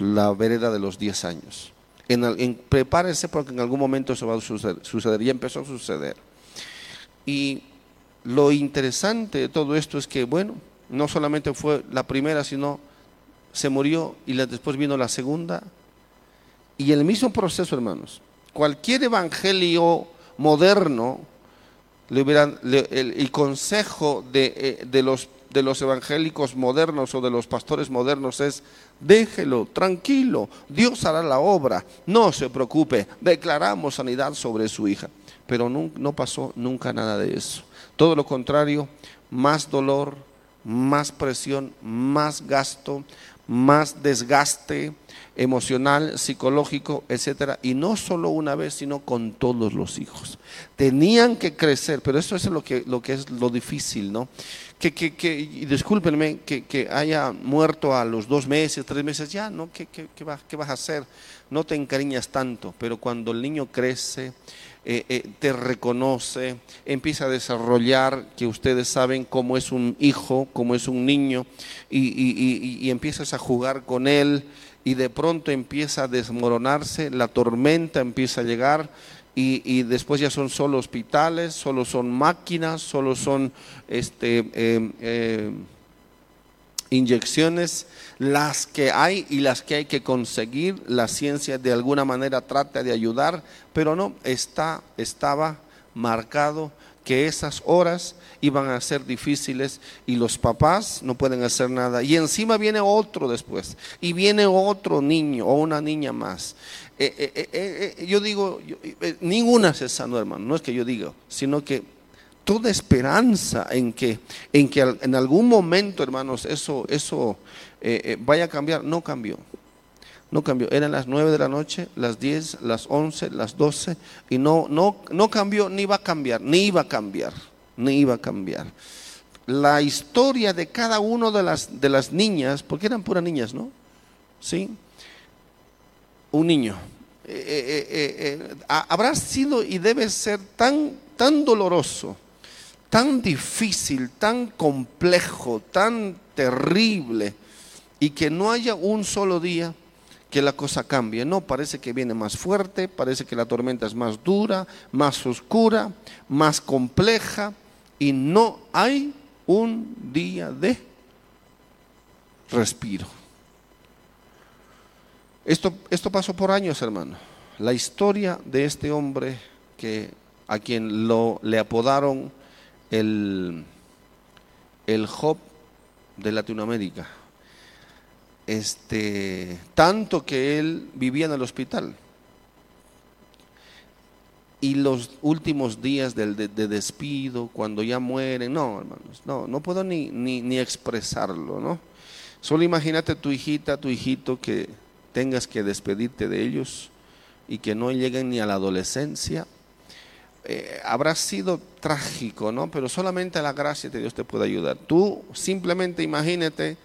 la vereda de los 10 años. En, prepárese porque en algún momento eso va a suceder, suceder, ya empezó a suceder. Y lo interesante de todo esto es que, bueno, no solamente fue la primera, sino se murió y después vino la segunda. Y el mismo proceso, hermanos. Cualquier evangelio moderno, le el, consejo de, eh, de, los, de los evangélicos modernos o de los pastores modernos es, déjelo, tranquilo, Dios hará la obra, no se preocupe, declaramos sanidad sobre su hija. Pero no pasó nunca nada de eso. Todo lo contrario, más dolor, más presión, más gasto, más desgaste emocional, psicológico, etcétera, y no solo una vez, sino con todos los hijos. Tenían que crecer, pero eso es lo que, lo que es lo difícil, ¿no? Que, que, que y discúlpenme, que, que, haya muerto a los dos meses, tres meses, ya, ¿no? ¿Qué, qué, qué, ¿Qué vas a hacer? No te encariñas tanto, pero cuando el niño crece, eh, eh, te reconoce, empieza a desarrollar, que ustedes saben cómo es un hijo, cómo es un niño, y, empiezas a jugar con él y de pronto empieza a desmoronarse, la tormenta empieza a llegar y, después ya son solo hospitales, solo son máquinas, solo son este, eh, inyecciones las que hay y las que hay que conseguir. La ciencia de alguna manera trata de ayudar, pero no, está, estaba marcado que esas horas iban a ser difíciles y los papás no pueden hacer nada. Y encima viene otro después, y viene otro niño o una niña más. Eh, eh, eh, yo digo, ninguna se sanó, hermano, no es que yo diga, sino que toda esperanza en que, en que en algún momento, hermanos, eso, eso eh, eh, vaya a cambiar. No cambió. No cambió. Eran las 9 de la noche, las 10, las 11, las 12 y no, no, no cambió, ni va a cambiar, ni iba a cambiar, ni iba a cambiar. La historia de cada una de las, de las niñas, porque eran puras niñas, ¿no? ¿Sí? Un niño. Eh, habrá sido y debe ser tan, tan doloroso tan difícil, tan complejo, tan terrible, y que no haya un solo día que la cosa cambie. No, parece que viene más fuerte, parece que la tormenta es más dura, más oscura, más compleja, y no hay un día de respiro. Esto, esto pasó por años, hermano. La historia de este hombre que a quien lo, le apodaron el, el de Latinoamérica. Este, tanto que él vivía en el hospital. Y los últimos días de, de, despido, cuando ya mueren, no, hermanos, no, no puedo ni, ni, ni expresarlo, ¿no? Solo imagínate tu hijita, tu hijito que tengas que despedirte de ellos y que no lleguen ni a la adolescencia eh, habrá sido trágico, ¿no? Pero solamente la gracia de Dios te puede ayudar. Tú simplemente imagínate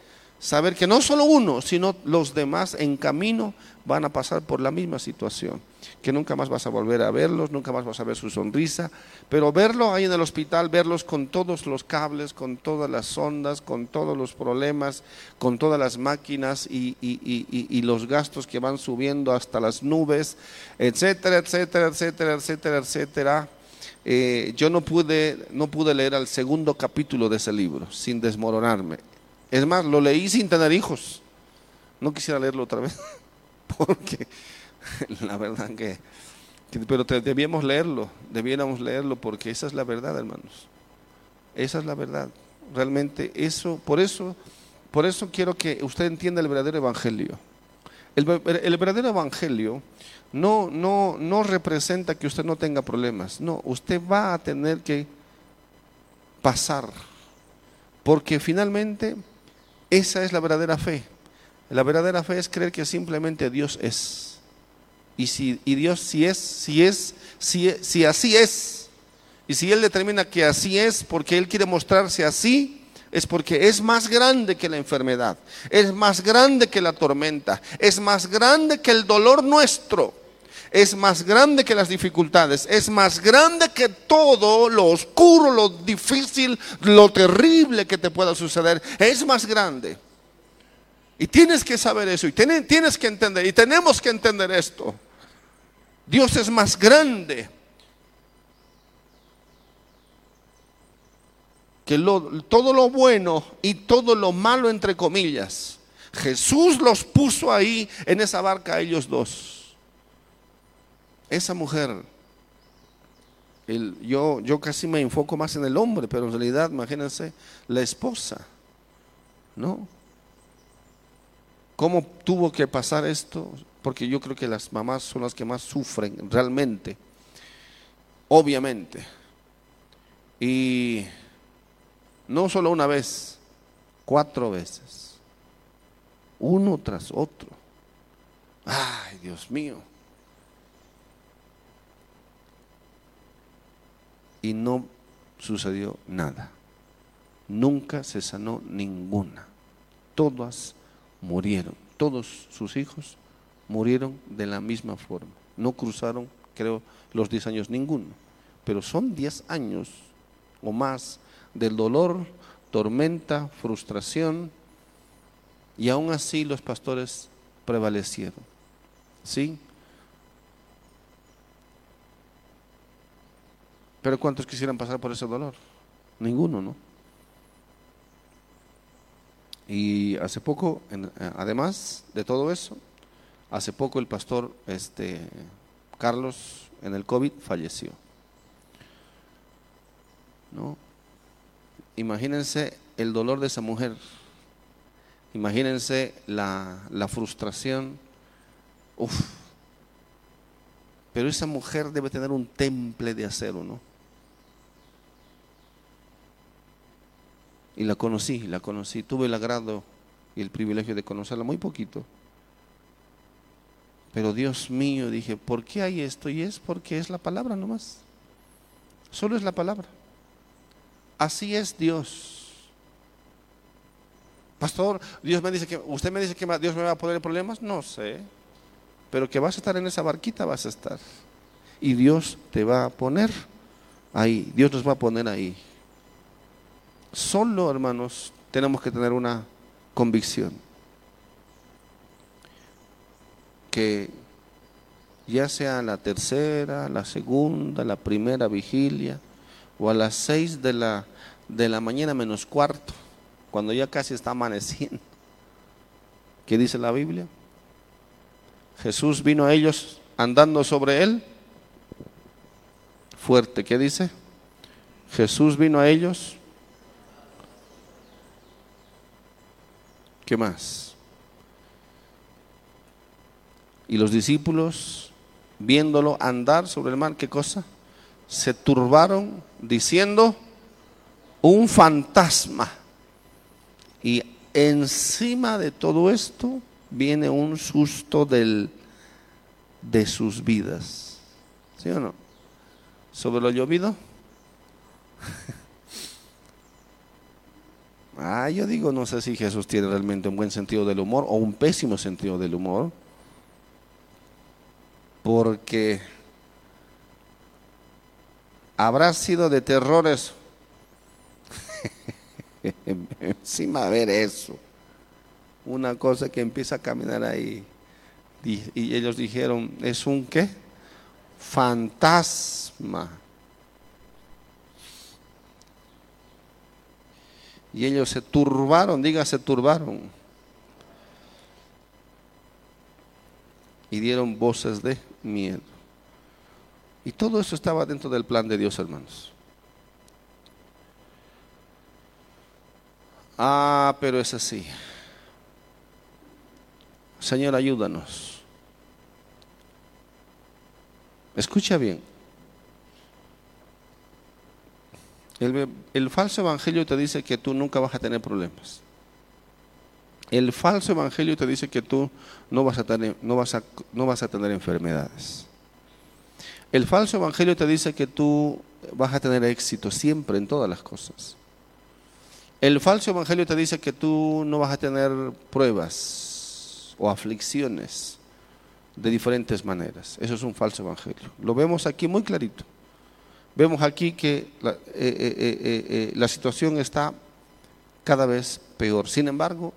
saber que no solo uno, sino los demás en camino van a pasar por la misma situación, que nunca más vas a volver a verlos, nunca más vas a ver su sonrisa, pero verlo ahí en el hospital, verlos con todos los cables, con todas las ondas, con todos los problemas, con todas las máquinas y, y los gastos que van subiendo hasta las nubes, etcétera, etcétera, etcétera, etcétera, etcétera. Eh, yo no pude, no pude leer el segundo capítulo de ese libro sin desmoronarme. Es más, lo leí sin tener hijos. No quisiera leerlo otra vez, porque la verdad que, pero debíamos leerlo, debiéramos leerlo, porque esa es la verdad, hermanos. Esa es la verdad. Realmente eso, por eso, por eso quiero que usted entienda el verdadero evangelio. El, el verdadero evangelio no, no, no representa que usted no tenga problemas. No, usted va a tener que pasar, porque finalmente esa es la verdadera fe. La verdadera fe es creer que simplemente Dios es. Y si y Dios si es, si es, si, si así es, y si Él determina que así es porque Él quiere mostrarse así, es porque es más grande que la enfermedad, es más grande que la tormenta, es más grande que el dolor nuestro, es más grande que las dificultades, es más grande que todo lo oscuro, lo difícil, lo terrible que te pueda suceder, es más grande. Y tienes que saber eso, y tienes que entender, y tenemos que entender esto. Dios es más grande que todo lo bueno y todo lo malo, entre comillas. Jesús los puso ahí en esa barca, ellos dos. Esa mujer, yo, yo casi me enfoco más en el hombre, pero en realidad, imagínense, la esposa, ¿no? ¿Cómo tuvo que pasar esto? Porque yo creo que las mamás son las que más sufren realmente, obviamente. Y no solo una vez, cuatro veces. Uno tras otro. Ay, Dios mío. Y no sucedió nada. Nunca se sanó ninguna. Todas murieron. Todos sus hijos murieron de la misma forma. No cruzaron, creo, los 10 años ninguno. Pero son 10 años o más del dolor, tormenta, frustración, y aún así los pastores prevalecieron. ¿Sí? Pero ¿cuántos quisieran pasar por ese dolor? Ninguno, ¿no? Y hace poco, además de todo eso, hace poco el pastor este, Carlos en el COVID falleció. ¿No? Imagínense el dolor de esa mujer. Imagínense la, frustración. Uf. Pero esa mujer debe tener un temple de acero, ¿no? Y la conocí, la conocí. Tuve el agrado y el privilegio de conocerla muy poquito. Pero Dios mío, dije, ¿por qué hay esto? Y es porque es la palabra nomás. Solo es la palabra. Así es Dios. Pastor, Dios me dice que usted me dice que Dios me va a poner problemas, no sé. Pero que vas a estar en esa barquita, vas a estar. Y Dios te va a poner ahí. Dios nos va a poner ahí. Solo, hermanos, tenemos que tener una convicción. Que ya sea la tercera, la segunda, la primera vigilia, o a las seis de la, de la mañana menos cuarto, cuando ya casi está amaneciendo. ¿Qué dice la Biblia? Jesús vino a ellos andando sobre él. Fuerte, ¿qué dice? Jesús vino a ellos. ¿Qué más? Y los discípulos, viéndolo andar sobre el mar, ¿qué cosa? Se turbaron diciendo, un fantasma. Y encima de todo esto viene un susto del, de sus vidas. ¿Sí o no? Sobre lo llovido. ah, yo digo, no sé si Jesús tiene realmente un buen sentido del humor o un pésimo sentido del humor. Porque habrá sido de terrores encima ver eso. Una cosa que empieza a caminar ahí. Y ellos dijeron, ¿es un qué? Fantasma. Y ellos se turbaron, diga, se turbaron. Y dieron voces de miedo. Y todo eso estaba dentro del plan de Dios, hermanos. Ah, pero es así. Señor, ayúdanos. Escucha bien. El, falso evangelio te dice que tú nunca vas a tener problemas. El falso evangelio te dice que tú no vas a tener, no vas a, no vas a tener enfermedades. El falso evangelio te dice que tú vas a tener éxito siempre en todas las cosas. El falso evangelio te dice que tú no vas a tener pruebas o aflicciones de diferentes maneras. Eso es un falso evangelio. Lo vemos aquí muy clarito. Vemos aquí que la, eh, eh, eh, la situación está cada vez peor. Sin embargo,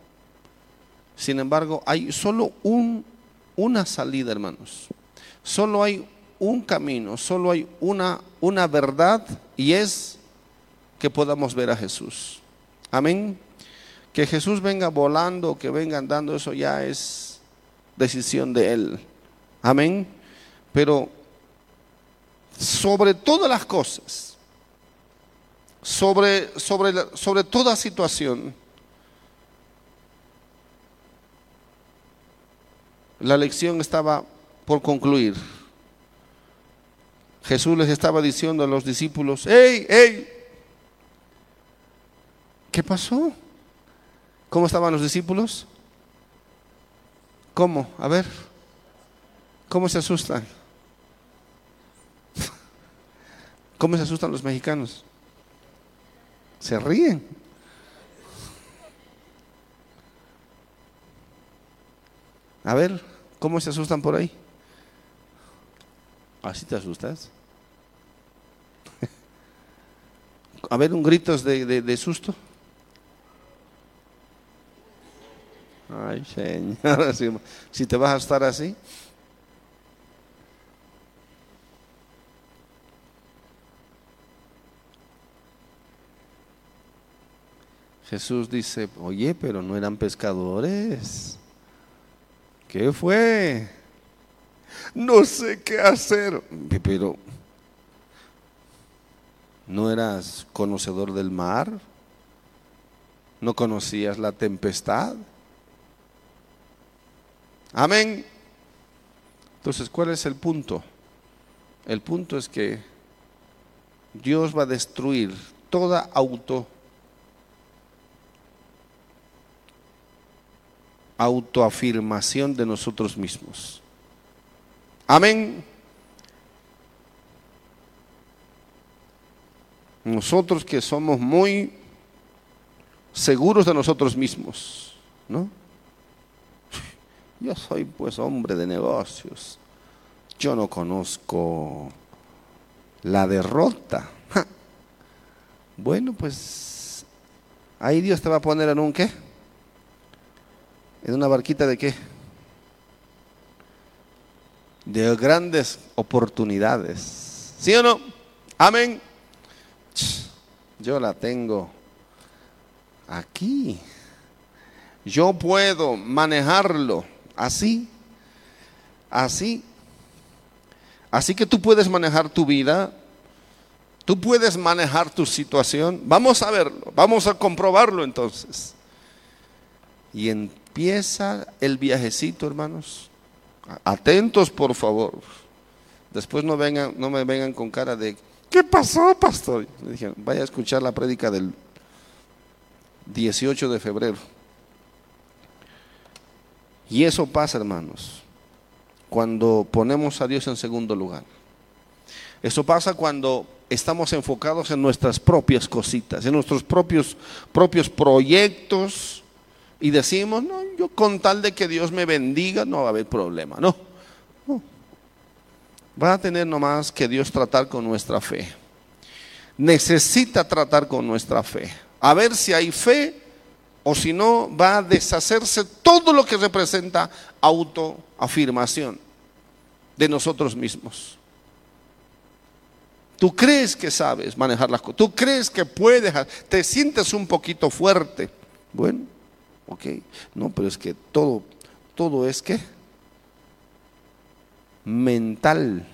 sin embargo, hay solo un, una salida, hermanos. Solo hay un camino, solo hay una, una verdad y es que podamos ver a Jesús. Amén. Que Jesús venga volando, que venga andando, eso ya es decisión de Él. Amén. Pero sobre todas las cosas, sobre, sobre, sobre toda situación, la lección estaba por concluir. Jesús les estaba diciendo a los discípulos, hey, hey, ¿Qué pasó? ¿Cómo estaban los discípulos? ¿Cómo? A ver. ¿Cómo se asustan? ¿Cómo se asustan los mexicanos? Se ríen. A ver, ¿cómo se asustan por ahí? ¿Así te asustas? A ver, un grito de, de susto. Ay, Señor, si, te vas a estar así. Jesús dice, oye, pero no eran pescadores. ¿Qué fue? No sé qué hacer. Pero, ¿no eras conocedor del mar? ¿No conocías la tempestad? Amén. Entonces, ¿cuál es el punto? El punto es que Dios va a destruir toda auto autoafirmación de nosotros mismos. Amén. Nosotros que somos muy seguros de nosotros mismos, ¿no? Yo soy pues hombre de negocios. Yo no conozco la derrota. Bueno, pues ahí Dios te va a poner en un qué? En una barquita de qué? De grandes oportunidades. ¿Sí o no? Amén. Yo la tengo aquí. Yo puedo manejarlo así, así. Así que tú puedes manejar tu vida, tú puedes manejar tu situación. Vamos a verlo, vamos a comprobarlo entonces. Y empieza el viajecito, hermanos. Atentos, por favor. Después no vengan, no me vengan con cara de ¿qué pasó, pastor? Me dijeron, vaya a escuchar la prédica del 18 de febrero. Y eso pasa, hermanos, cuando ponemos a Dios en segundo lugar. Eso pasa cuando estamos enfocados en nuestras propias cositas, en nuestros propios, propios proyectos y decimos, no, yo con tal de que Dios me bendiga no va a haber problema. No, no. Va a tener nomás que Dios tratar con nuestra fe. Necesita tratar con nuestra fe. A ver si hay fe o si no va a deshacerse todo lo que representa autoafirmación de nosotros mismos. Tú crees que sabes manejar las cosas, tú crees que puedes, te sientes un poquito fuerte. Bueno, ok, no, pero es que todo, todo es que mental,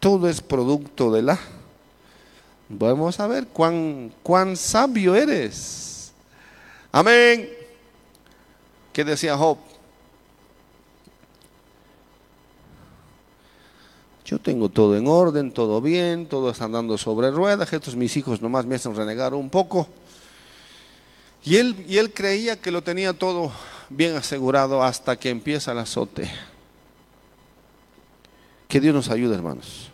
todo es producto de la. Vamos a ver cuán, cuán sabio eres. Amén. ¿Qué decía Job? Yo tengo todo en orden, todo bien, todo está andando sobre ruedas. Estos mis hijos nomás me hacen renegar un poco. Y él, y él creía que lo tenía todo bien asegurado hasta que empieza el azote. Que Dios nos ayude, hermanos.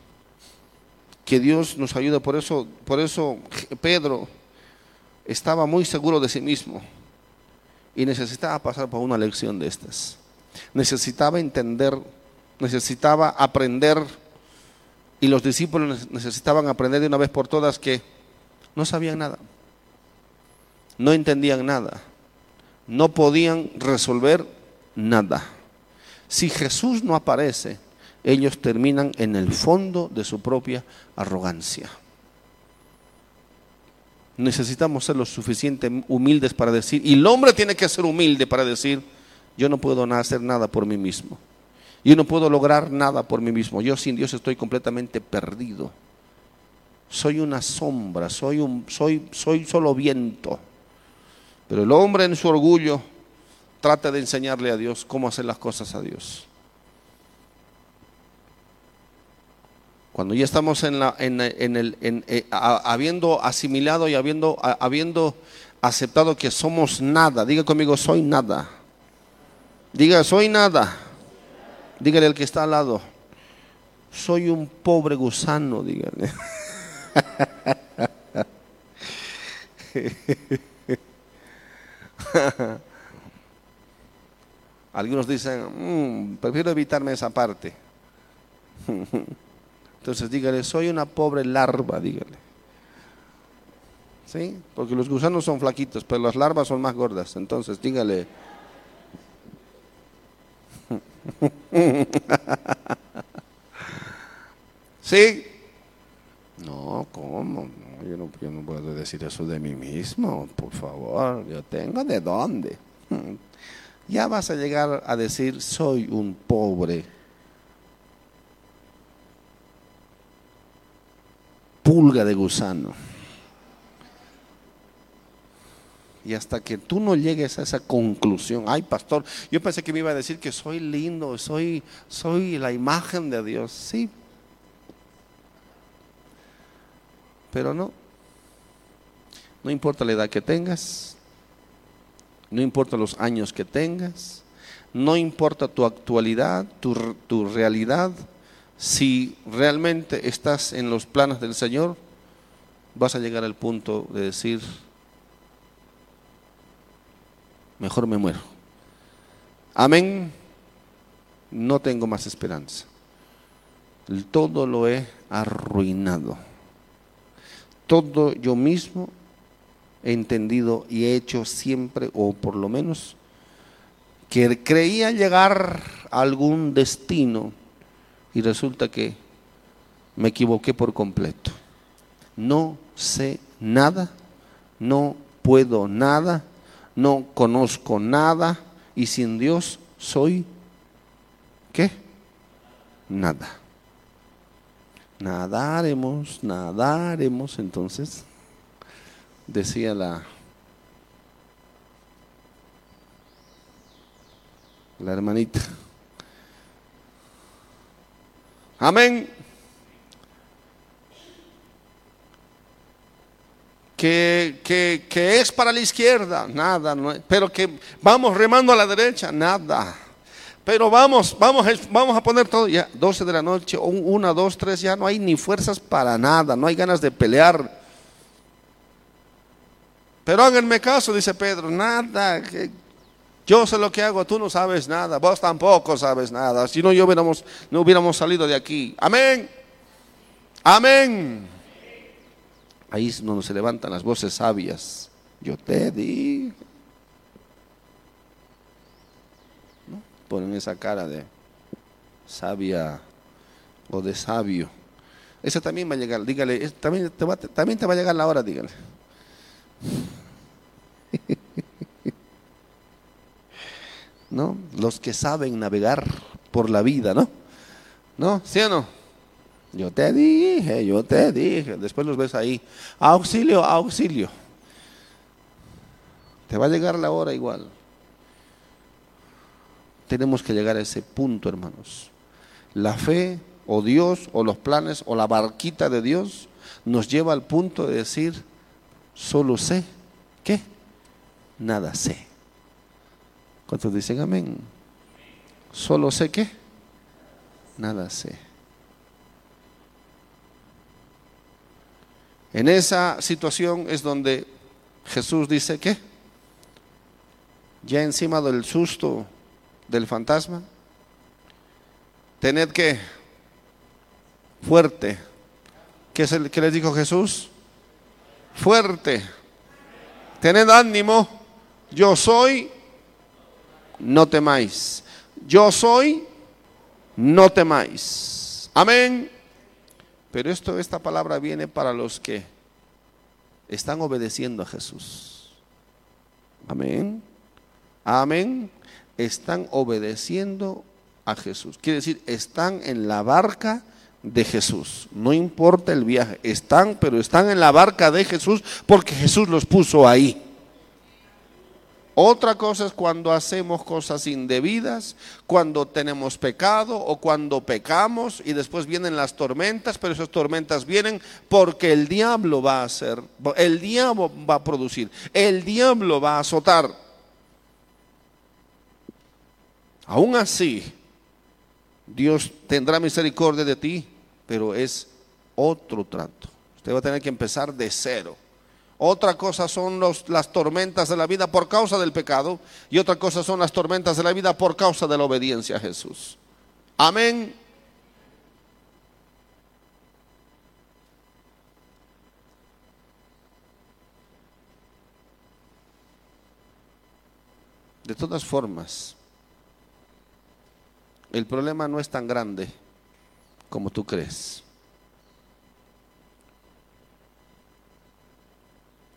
Que Dios nos ayude. Por eso, por eso Pedro estaba muy seguro de sí mismo y necesitaba pasar por una lección de estas. Necesitaba entender, necesitaba aprender y los discípulos necesitaban aprender de una vez por todas que no sabían nada, no entendían nada, no podían resolver nada. Si Jesús no aparece, ellos terminan en el fondo de su propia arrogancia necesitamos ser lo suficiente humildes para decir, y el hombre tiene que ser humilde para decir, yo no puedo hacer nada por mí mismo. Yo no puedo lograr nada por mí mismo. Yo sin Dios estoy completamente perdido. Soy una sombra, soy, un, soy, soy solo viento. Pero el hombre en su orgullo trata de enseñarle a Dios cómo hacer las cosas a Dios. Cuando ya estamos en, la, el, eh, habiendo asimilado y habiendo, habiendo aceptado que somos nada, diga conmigo, soy nada. Diga, soy nada. Dígale al que está al lado, soy un pobre gusano, dígale. Algunos dicen, mm, prefiero evitarme esa parte. Entonces dígale, soy una pobre larva, dígale. ¿Sí? Porque los gusanos son flaquitos, pero las larvas son más gordas. Entonces dígale. ¿Sí? No, ¿cómo? Yo, no, yo no puedo decir eso de mí mismo, por favor. Yo tengo de dónde. Ya vas a llegar a decir, soy un pobre pulga de gusano. Y hasta que tú no llegues a esa conclusión, ay pastor, yo pensé que me iba a decir que soy lindo, soy, soy la imagen de Dios, sí. Pero no, no importa la edad que tengas, no importa los años que tengas, no importa tu actualidad, tu, tu realidad, si realmente estás en los planes del Señor, vas a llegar al punto de decir, mejor me muero. Amén. No tengo más esperanza. Todo lo he arruinado. Todo yo mismo he entendido y he hecho siempre, o por lo menos, que creía llegar a algún destino y resulta que me equivoqué por completo. No sé nada, no puedo nada, no conozco nada y sin Dios soy ¿qué? Nada. Nadaremos, nadaremos entonces, decía la la hermanita. Amén. Que, que, que, es para la izquierda, nada, no, pero que vamos remando a la derecha, nada. Pero vamos, vamos, vamos a poner todo ya, 12 de la noche, una, dos, tres, ya no hay ni fuerzas para nada, no hay ganas de pelear. Pero háganme caso, dice Pedro, nada, yo sé lo que hago, tú no sabes nada, vos tampoco sabes nada, si no, yo hubiéramos, no hubiéramos salido de aquí. Amén, amén. Ahí es donde se levantan las voces sabias. Yo te di. Ponen esa cara de sabia o de sabio. Ese también va a llegar, dígale, también te va, también te va a llegar la hora, dígale. ¿No? Los que saben navegar por la vida, ¿no? ¿No? ¿Sí o no? Yo te dije, yo te dije. Después los ves ahí. Auxilio, auxilio. Te va a llegar la hora igual. Tenemos que llegar a ese punto, hermanos. La fe o Dios o los planes o la barquita de Dios nos lleva al punto de decir, solo sé, ¿qué? Nada sé. ¿Cuántos dicen amén? Solo sé qué? Nada sé. En esa situación es donde Jesús dice que ya encima del susto del fantasma, tened que fuerte. ¿Qué, es el, que les dijo Jesús? Fuerte. Tened ánimo. Yo soy, no temáis. Yo soy, no temáis. Amén. Pero esto, esta palabra viene para los que están obedeciendo a Jesús. Amén. Amén. Están obedeciendo a Jesús. Quiere decir, están en la barca de Jesús. No importa el viaje. Están, pero están en la barca de Jesús porque Jesús los puso ahí. Otra cosa es cuando hacemos cosas indebidas, cuando tenemos pecado o cuando pecamos y después vienen las tormentas, pero esas tormentas vienen porque el diablo va a hacer, el diablo va a producir, el diablo va a azotar. Aún así, Dios tendrá misericordia de ti, pero es otro trato. Usted va a tener que empezar de cero. Otra cosa son las tormentas de la vida por causa del pecado y otra cosa son las tormentas de la vida por causa de la obediencia a Jesús. Amén. De todas formas, el problema no es tan grande como tú crees.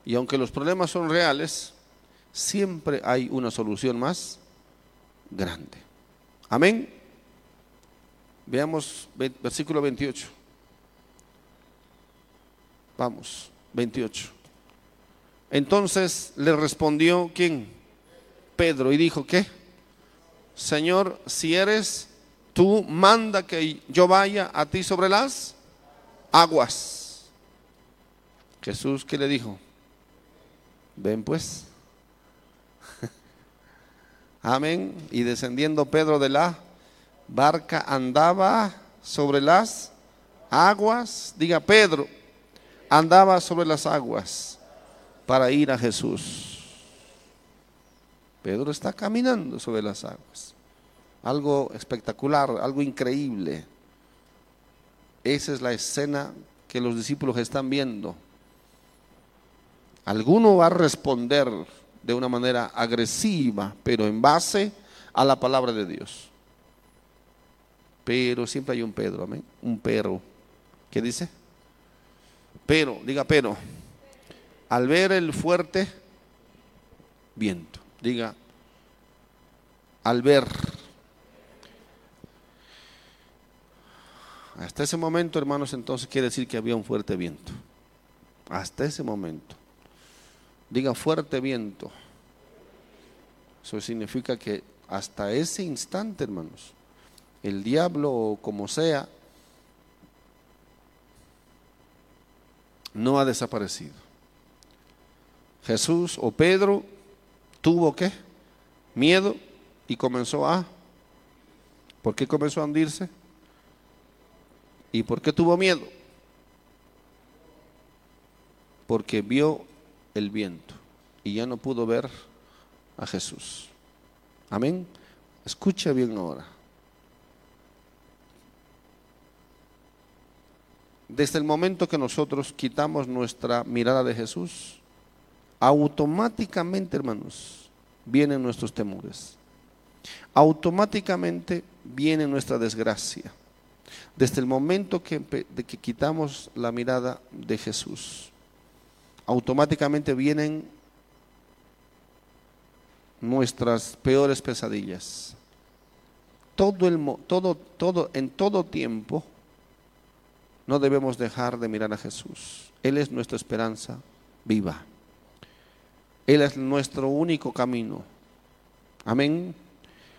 Y aunque los problemas son reales, siempre hay una solución más grande. Amén. Veamos versículo 28. Vamos, 28. Entonces le respondió quién? Pedro y dijo, ¿qué? Señor, si eres tú, manda que yo vaya a ti sobre las aguas. Jesús, ¿qué le dijo? Ven pues. Amén. Y descendiendo Pedro de la barca andaba sobre las aguas. Diga Pedro, andaba sobre las aguas para ir a Jesús. Pedro está caminando sobre las aguas. Algo espectacular, algo increíble. Esa es la escena que los discípulos están viendo. Alguno va a responder de una manera agresiva, pero en base a la palabra de Dios. Pero siempre hay un Pedro, amén. Un pero. ¿Qué dice? Pero, diga pero. Al ver el fuerte viento, diga, al ver. Hasta ese momento, hermanos, entonces quiere decir que había un fuerte viento. Hasta ese momento. Diga fuerte viento. Eso significa que hasta ese instante, hermanos, el diablo o como sea, no ha desaparecido. Jesús o Pedro tuvo que miedo y comenzó a... ¿Por qué comenzó a hundirse? ¿Y por qué tuvo miedo? Porque vio el viento y ya no pudo ver a Jesús. Amén. Escucha bien ahora. Desde el momento que nosotros quitamos nuestra mirada de Jesús, automáticamente, hermanos, vienen nuestros temores. Automáticamente viene nuestra desgracia. Desde el momento que, de que quitamos la mirada de Jesús, automáticamente vienen nuestras peores pesadillas. Todo el todo todo en todo tiempo no debemos dejar de mirar a Jesús. Él es nuestra esperanza viva. Él es nuestro único camino. Amén.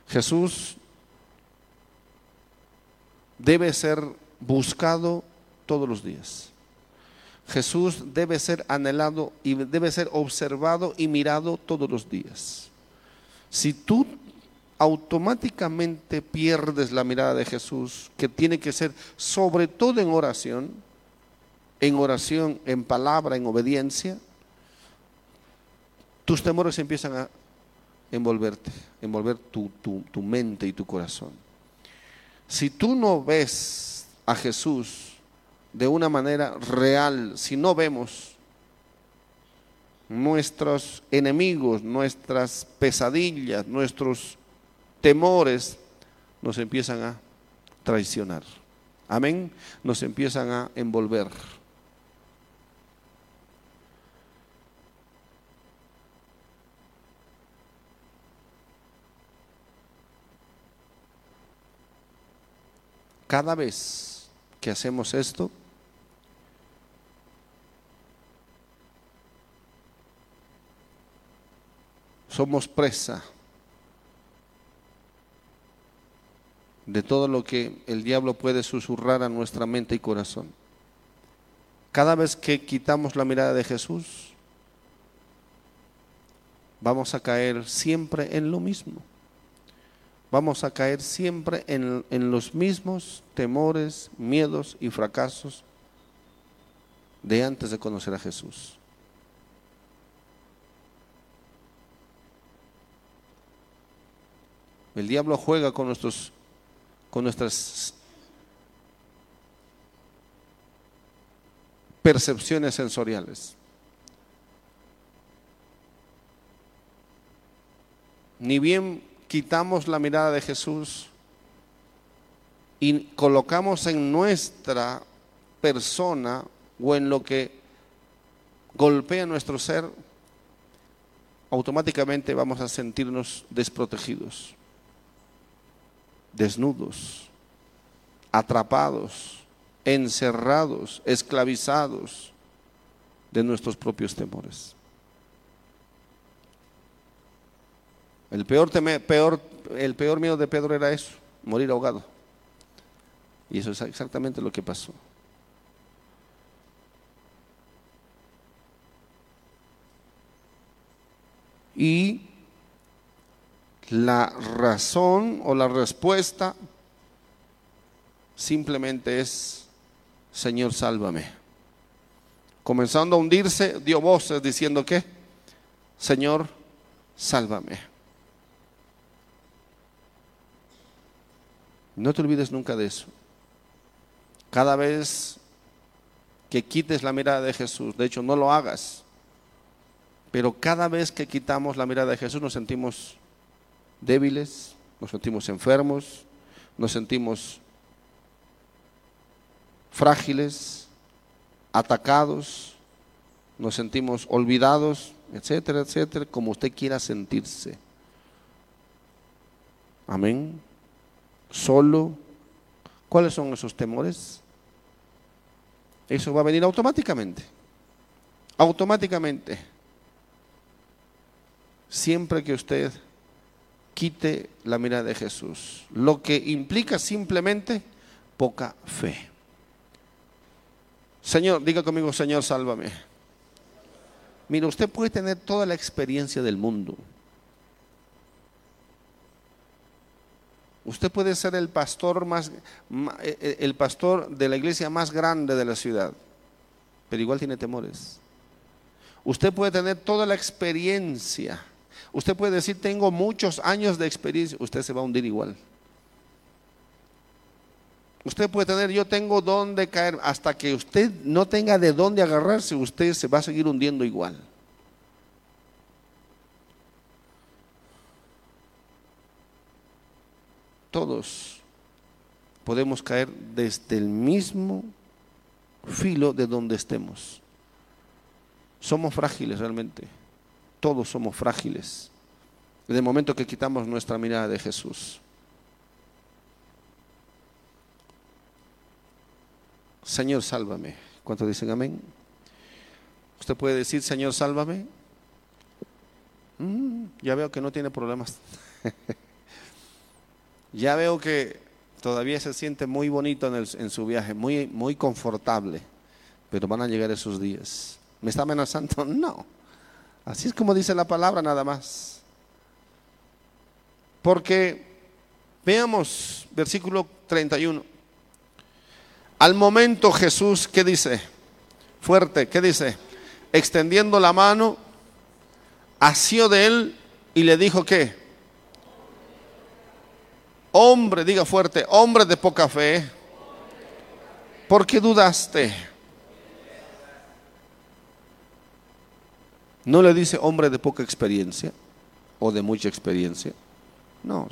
Jesús debe ser buscado todos los días. Jesús debe ser anhelado y debe ser observado y mirado todos los días. Si tú automáticamente pierdes la mirada de Jesús, que tiene que ser sobre todo en oración, en oración, en palabra, en obediencia, tus temores empiezan a envolverte, envolver tu, tu mente y tu corazón. Si tú no ves a Jesús de una manera real, si no vemos nuestros enemigos, nuestras pesadillas, nuestros temores, nos empiezan a traicionar. Amén. Nos empiezan a envolver. Cada vez que hacemos esto, somos presa de todo lo que el diablo puede susurrar a nuestra mente y corazón. Cada vez que quitamos la mirada de Jesús, vamos a caer siempre en lo mismo vamos a caer siempre en, los mismos temores, miedos y fracasos de antes de conocer a Jesús. El diablo juega con nuestros con nuestras percepciones sensoriales. Ni bien quitamos la mirada de Jesús y colocamos en nuestra persona o en lo que golpea nuestro ser, automáticamente vamos a sentirnos desprotegidos, desnudos, atrapados, encerrados, esclavizados de nuestros propios temores. El peor, peor, el peor miedo de Pedro era eso, morir ahogado. Y eso es exactamente lo que pasó. Y La razón o la respuesta simplemente es, Señor, sálvame. Comenzando a hundirse, dio voces diciendo que, Señor, sálvame. No te olvides nunca de eso. Cada vez que quites la mirada de Jesús, de hecho no lo hagas, pero cada vez que quitamos la mirada de Jesús nos sentimos débiles, nos sentimos enfermos, nos sentimos frágiles, atacados, nos sentimos olvidados, etcétera, etcétera, como usted quiera sentirse. Amén. Solo. ¿Cuáles son esos temores? Eso va a venir automáticamente. Automáticamente. Siempre que usted quite la mirada de Jesús. Lo que implica simplemente poca fe. Señor, diga conmigo, Señor, sálvame. Mira, usted puede tener toda la experiencia del mundo. Usted puede ser el pastor más eh, eh, el pastor de la iglesia más grande de la ciudad, pero igual tiene temores. Usted puede tener toda la experiencia. Usted puede decir, "Tengo muchos años de experiencia." Usted se va a hundir igual. Usted puede tener, yo tengo dónde caer, hasta que usted no tenga de dónde agarrarse, usted se va a seguir hundiendo igual. Todos podemos caer desde el mismo filo de donde estemos. Somos frágiles realmente. Todos somos frágiles. En el momento que quitamos nuestra mirada de Jesús. Señor, sálvame. ¿Cuántos dicen amén? Usted puede decir, Señor, sálvame. Mm, ya veo que no tiene problemas. ya veo que todavía se siente muy bonito en, en, su viaje, muy, muy confortable, pero van a llegar esos días. ¿Me está amenazando? No. Así es como dice la palabra nada más. Porque veamos versículo 31. Al momento Jesús, ¿qué dice? Fuerte, ¿qué dice? Extendiendo la mano, asió de él y le dijo ¿qué? Hombre, diga fuerte, hombre de poca fe, ¿por qué dudaste? No le dice hombre de poca experiencia o de mucha experiencia. No.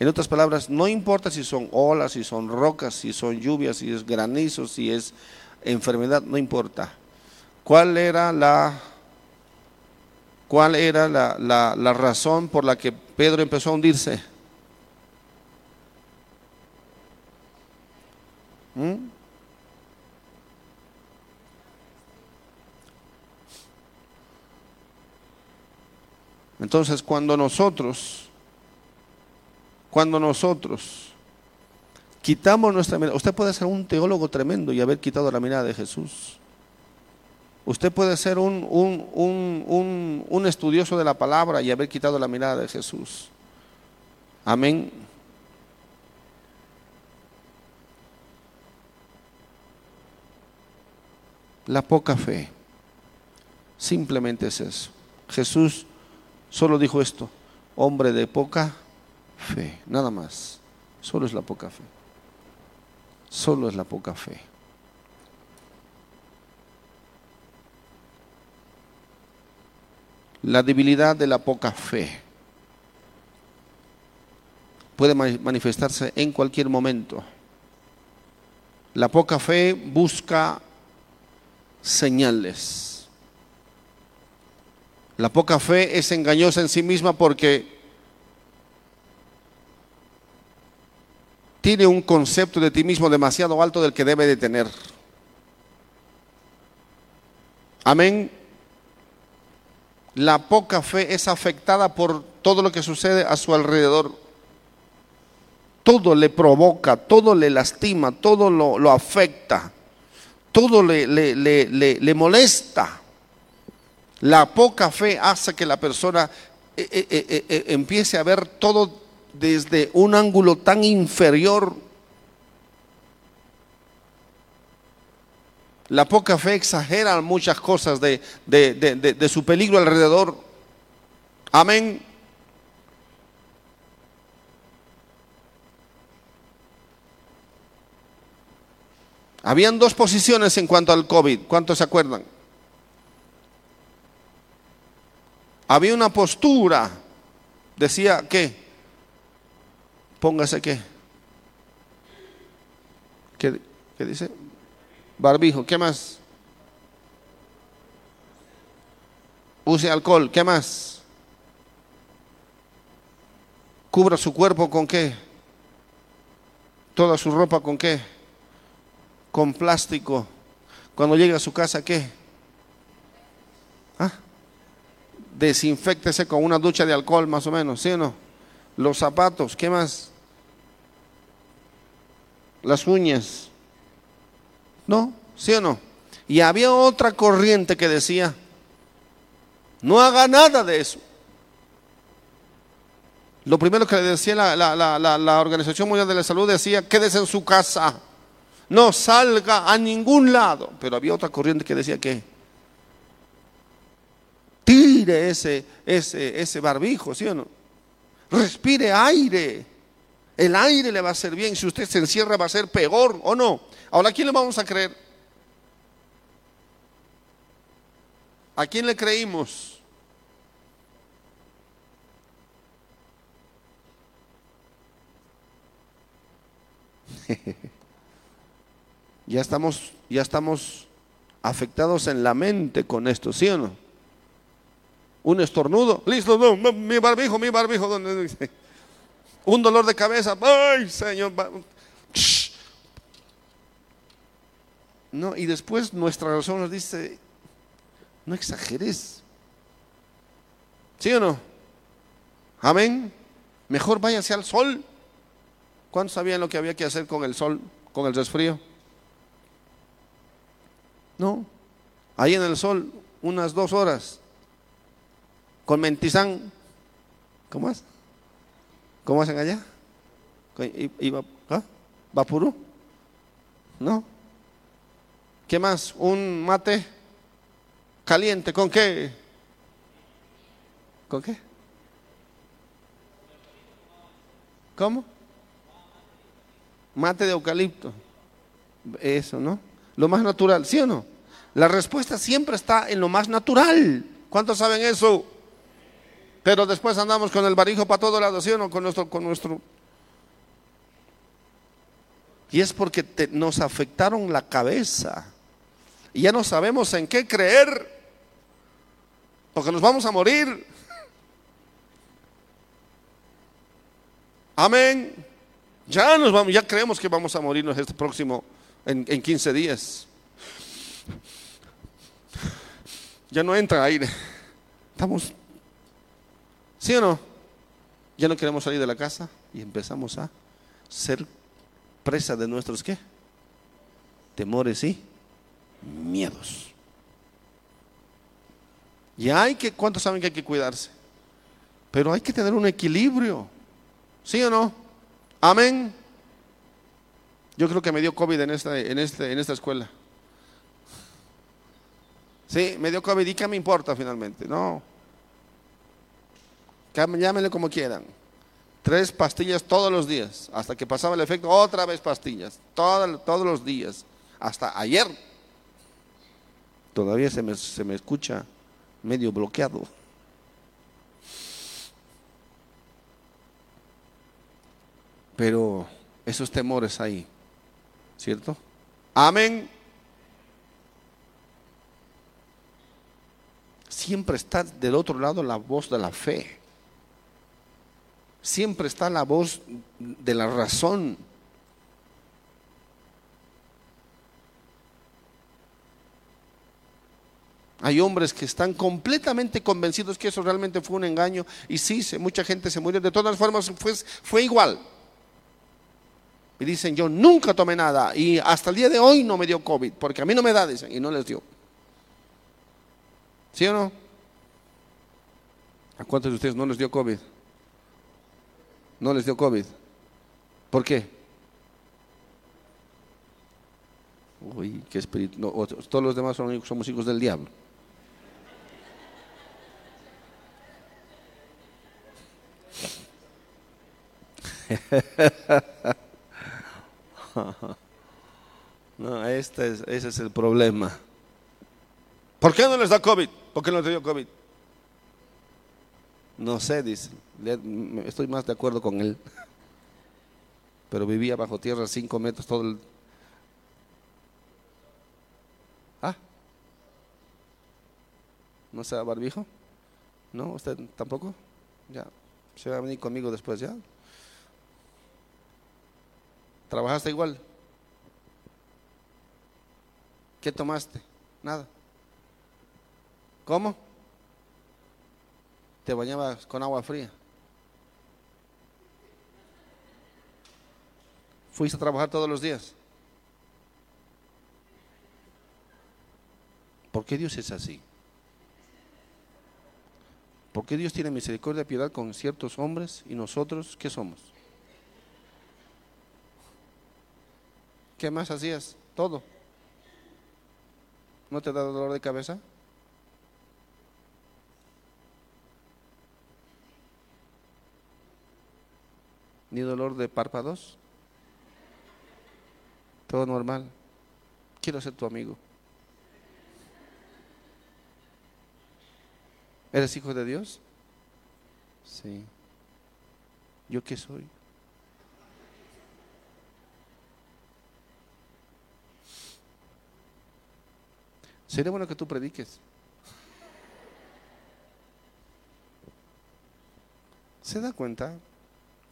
En otras palabras, no importa si son olas, si son rocas, si son lluvias, si es granizo, si es enfermedad, no importa. ¿Cuál era la, cuál era la, la razón por la que Pedro empezó a hundirse? ¿Mm? Entonces, cuando nosotros cuando nosotros quitamos nuestra mirada, usted puede ser un teólogo tremendo y haber quitado la mirada de Jesús. Usted puede ser un, un, un, estudioso de la palabra y haber quitado la mirada de Jesús. Amén. La poca fe. Simplemente es eso. Jesús solo dijo esto, hombre de poca fe, nada más. Solo es la poca fe. Solo es la poca fe. La debilidad de la poca fe puede manifestarse en cualquier momento. La poca fe busca señales. La poca fe es engañosa en sí misma porque tiene un concepto de ti mismo demasiado alto del que debe de tener. Amén. La poca fe es afectada por todo lo que sucede a su alrededor. Todo le provoca, todo le lastima, todo lo, afecta, todo le, le, le, le molesta. La poca fe hace que la persona eh, eh, eh, empiece a ver todo desde un ángulo tan inferior. La poca fe exagera muchas cosas de, de su peligro alrededor. Amén. Habían dos posiciones en cuanto al COVID. ¿Cuántos se acuerdan? Había una postura. Decía, ¿qué? Póngase qué. ¿Qué, qué dice? Barbijo. ¿Qué más? Use alcohol. ¿Qué más? Cubra su cuerpo con qué? Toda su ropa con qué? Con plástico. Cuando llega a su casa, ¿qué? ¿Ah? Desinfectese con una ducha de alcohol, más o menos, ¿sí o no? Los zapatos, ¿qué más? Las uñas. ¿No? ¿Sí o no? Y había otra corriente que decía, no haga nada de eso. Lo primero que le decía la, la, la, la Organización Mundial de la Salud decía, quédese en su casa no salga a ningún lado. Pero había otra corriente que decía que tire ese, ese, ese barbijo, ¿sí o no? Respire aire. El aire le va a hacer bien. Si usted se encierra va a ser peor o no. Ahora, ¿a quién le vamos a creer? ¿A quién le creímos? Ya estamos, ya estamos afectados en la mente con esto, ¿sí o no? Un estornudo, listo, no, mi barbijo, mi barbijo, ¿dónde dice? Un dolor de cabeza, ay, Señor. No, y después nuestra razón nos dice, no exageres. ¿Sí o no? Amén. Mejor váyase al sol. ¿Cuántos sabían lo que había que hacer con el sol, con el resfrío? No, ahí en el sol, unas dos horas, con mentizán. ¿Cómo es? ¿Cómo hacen allá? ¿Ah? ¿Vapurú? ¿No? ¿Qué más? ¿Un mate caliente? ¿Con qué? ¿Con qué? ¿Cómo? Mate de eucalipto. Eso, ¿no? Lo más natural, ¿sí o no? La respuesta siempre está en lo más natural. ¿Cuántos saben eso? Pero después andamos con el barijo para todos lados, ¿sí o no? Con nuestro, con nuestro. Y es porque nos afectaron la cabeza. Y ya no sabemos en qué creer. Porque nos vamos a morir. Amén. Ya nos vamos, ya creemos que vamos a morirnos este próximo en, 15 días. Ya no entra aire. Estamos, ¿sí o no? Ya no queremos salir de la casa y empezamos a ser presa de nuestros qué? Temores y miedos. Y hay que, ¿cuántos saben que hay que cuidarse? Pero hay que tener un equilibrio. ¿Sí o no? Amén. Yo creo que me dio COVID en esta, en este, en esta escuela. Sí, me dio COVID y qué me importa finalmente. No. Llámenle como quieran. Tres pastillas todos los días. Hasta que pasaba el efecto, otra vez pastillas. todos los días. Hasta ayer. Todavía se me, se me escucha medio bloqueado. Pero esos temores ahí ¿Cierto? Amén. Siempre está del otro lado la voz de la fe. Siempre está la voz de la razón. Hay hombres que están completamente convencidos que eso realmente fue un engaño y sí, mucha gente se murió. De todas formas, fue, fue igual. Y dicen, yo nunca tomé nada y hasta el día de hoy no me dio COVID, porque a mí no me da, dicen, y no les dio. ¿Sí o no? ¿A cuántos de ustedes no les dio COVID? No les dio COVID. ¿Por qué? Uy, qué espíritu. todos los demás somos hijos del diablo. No, este es, ese es el problema. ¿Por qué no les da COVID? ¿Por qué no les dio COVID? No sé, dice. Estoy más de acuerdo con él. Pero vivía bajo tierra cinco metros todo el... Ah. ¿No se da barbijo? ¿No? ¿Usted tampoco? Ya. Se va a venir conmigo después, ¿ya? ¿Trabajaste igual? ¿Qué tomaste? Nada. ¿Cómo? ¿Te bañabas con agua fría? ¿Fuiste a trabajar todos los días? ¿Por qué Dios es así? ¿Por qué Dios tiene misericordia y piedad con ciertos hombres y nosotros qué somos? ¿Qué más hacías? Todo. ¿No te da dolor de cabeza? ¿Ni dolor de párpados? Todo normal. Quiero ser tu amigo. ¿Eres hijo de Dios? Sí. ¿Yo qué soy? Sería bueno que tú prediques. ¿Se da cuenta?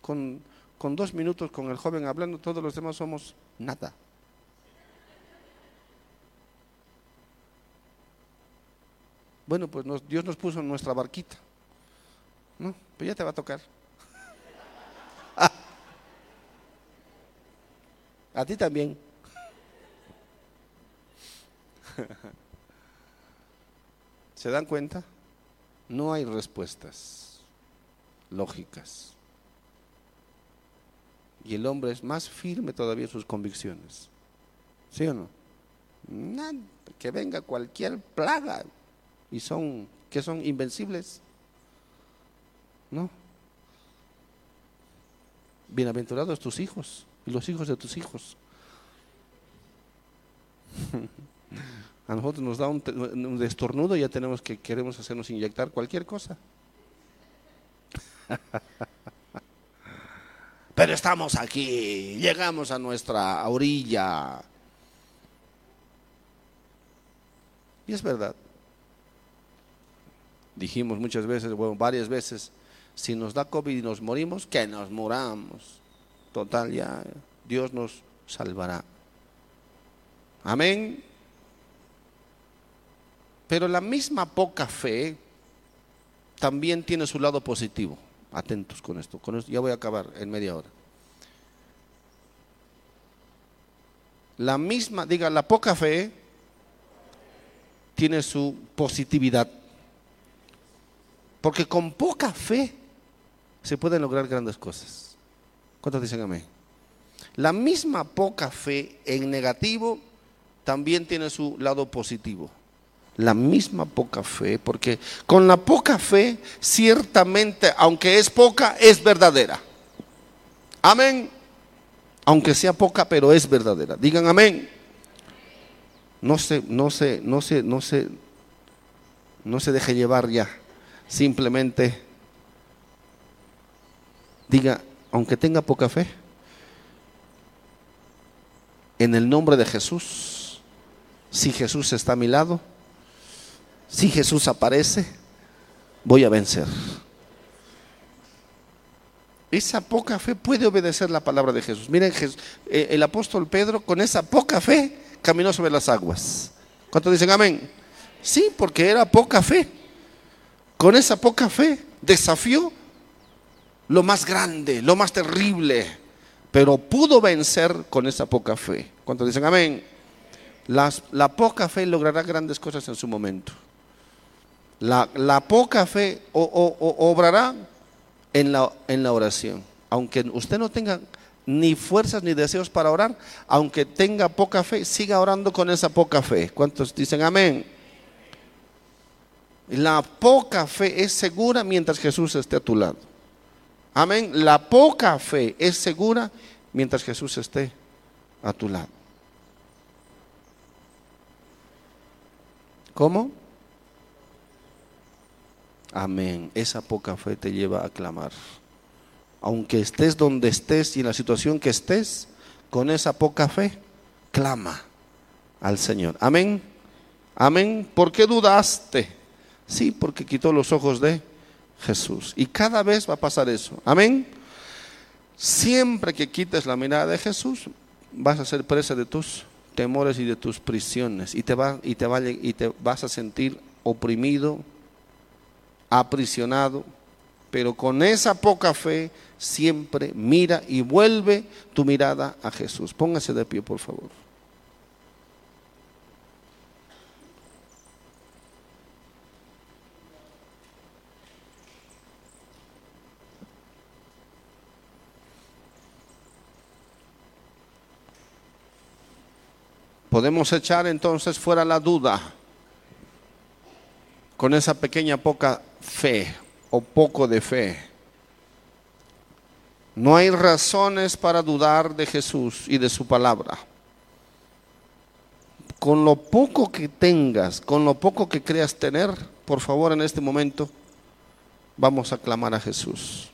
Con, con dos minutos con el joven hablando, todos los demás somos nada. Bueno, pues Dios nos puso en nuestra barquita. ¿No? Pues ya te va a tocar. a ti también. ¿Se dan cuenta? No hay respuestas lógicas. Y el hombre es más firme todavía en sus convicciones. ¿Sí o no? que venga cualquier plaga y son que son invencibles. ¿No? Bienaventurados tus hijos y los hijos de tus hijos. A nosotros nos da un, destornudo y ya tenemos que queremos hacernos inyectar cualquier cosa. Pero estamos aquí, llegamos a nuestra orilla. Y es verdad. Dijimos muchas veces, bueno, varias veces, si nos da COVID y nos morimos, que nos muramos. Total, ya Dios nos salvará. Amén. Pero la misma poca fe también tiene su lado positivo. Atentos con esto, con esto. Ya voy a acabar en media hora. La misma, diga, la poca fe tiene su positividad. Porque con poca fe se pueden lograr grandes cosas. ¿Cuántos dicen amén? La misma poca fe en negativo también tiene su lado positivo la misma poca fe, porque con la poca fe, ciertamente, aunque es poca, es verdadera. Amén. Aunque sea poca, pero es verdadera. Digan amén. No se, no se, no se, no se, no se deje llevar ya. Simplemente diga, aunque tenga poca fe, en el nombre de Jesús, si Jesús está a mi lado, si Jesús aparece, voy a vencer. Esa poca fe puede obedecer la palabra de Jesús. Miren, eh, el apóstol Pedro con esa poca fe caminó sobre las aguas. ¿Cuántos dicen amén? Sí, porque era poca fe. Con esa poca fe desafió lo más grande, lo más terrible, pero pudo vencer con esa poca fe. ¿Cuántos dicen amén? la poca fe logrará grandes cosas en su momento. La, poca fe o- obrará en la, en la oración. Aunque usted no tenga ni fuerzas ni deseos para orar, aunque tenga poca fe, siga orando con esa poca fe. ¿Cuántos dicen amén? La poca fe es segura mientras Jesús esté a tu lado. Amén. La poca fe es segura mientras Jesús esté a tu lado. ¿Cómo? Amén. Esa poca fe te lleva a clamar. Aunque estés donde estés y en la situación que estés, con esa poca fe, clama al Señor. Amén. Amén. ¿Por qué dudaste? Sí, porque quitó los ojos de Jesús. Y cada vez va a pasar eso. Amén. Siempre que quites la mirada de Jesús, vas a ser presa de tus temores y de tus prisiones. Y te, va, y te, va, y te vas a sentir oprimido, aprisionado. Pero con esa poca fe, siempre mira y vuelve tu mirada a Jesús. Póngase de pie, por favor. Podemos echar entonces fuera la duda con esa pequeña poca fe o poco de fe. No hay razones para dudar de Jesús y de su palabra. Con lo poco que tengas, con lo poco que creas tener, por favor en este momento vamos a clamar a Jesús.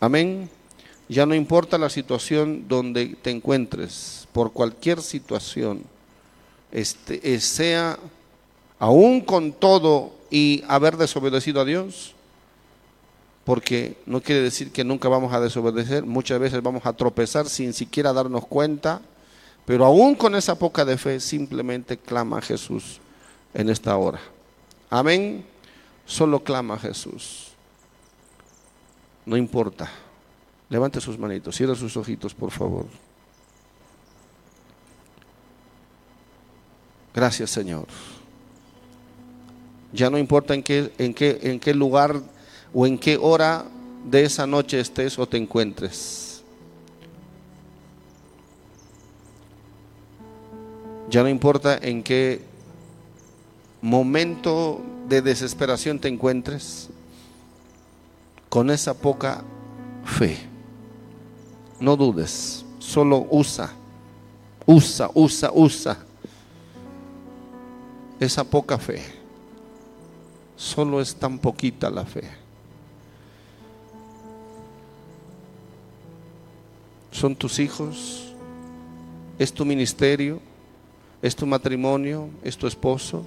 Amén. Ya no importa la situación donde te encuentres, por cualquier situación, este, sea aún con todo y haber desobedecido a Dios, porque no quiere decir que nunca vamos a desobedecer, muchas veces vamos a tropezar sin siquiera darnos cuenta, pero aún con esa poca de fe, simplemente clama a Jesús en esta hora. Amén. Solo clama a Jesús. No importa. Levante sus manitos, cierre sus ojitos, por favor. Gracias, Señor. Ya no importa en qué, en qué, en qué lugar o en qué hora de esa noche estés o te encuentres. Ya no importa en qué momento de desesperación te encuentres. Con esa poca fe. No dudes, solo usa, usa, usa, usa esa poca fe. Solo es tan poquita la fe. Son tus hijos, es tu ministerio, es tu matrimonio, es tu esposo.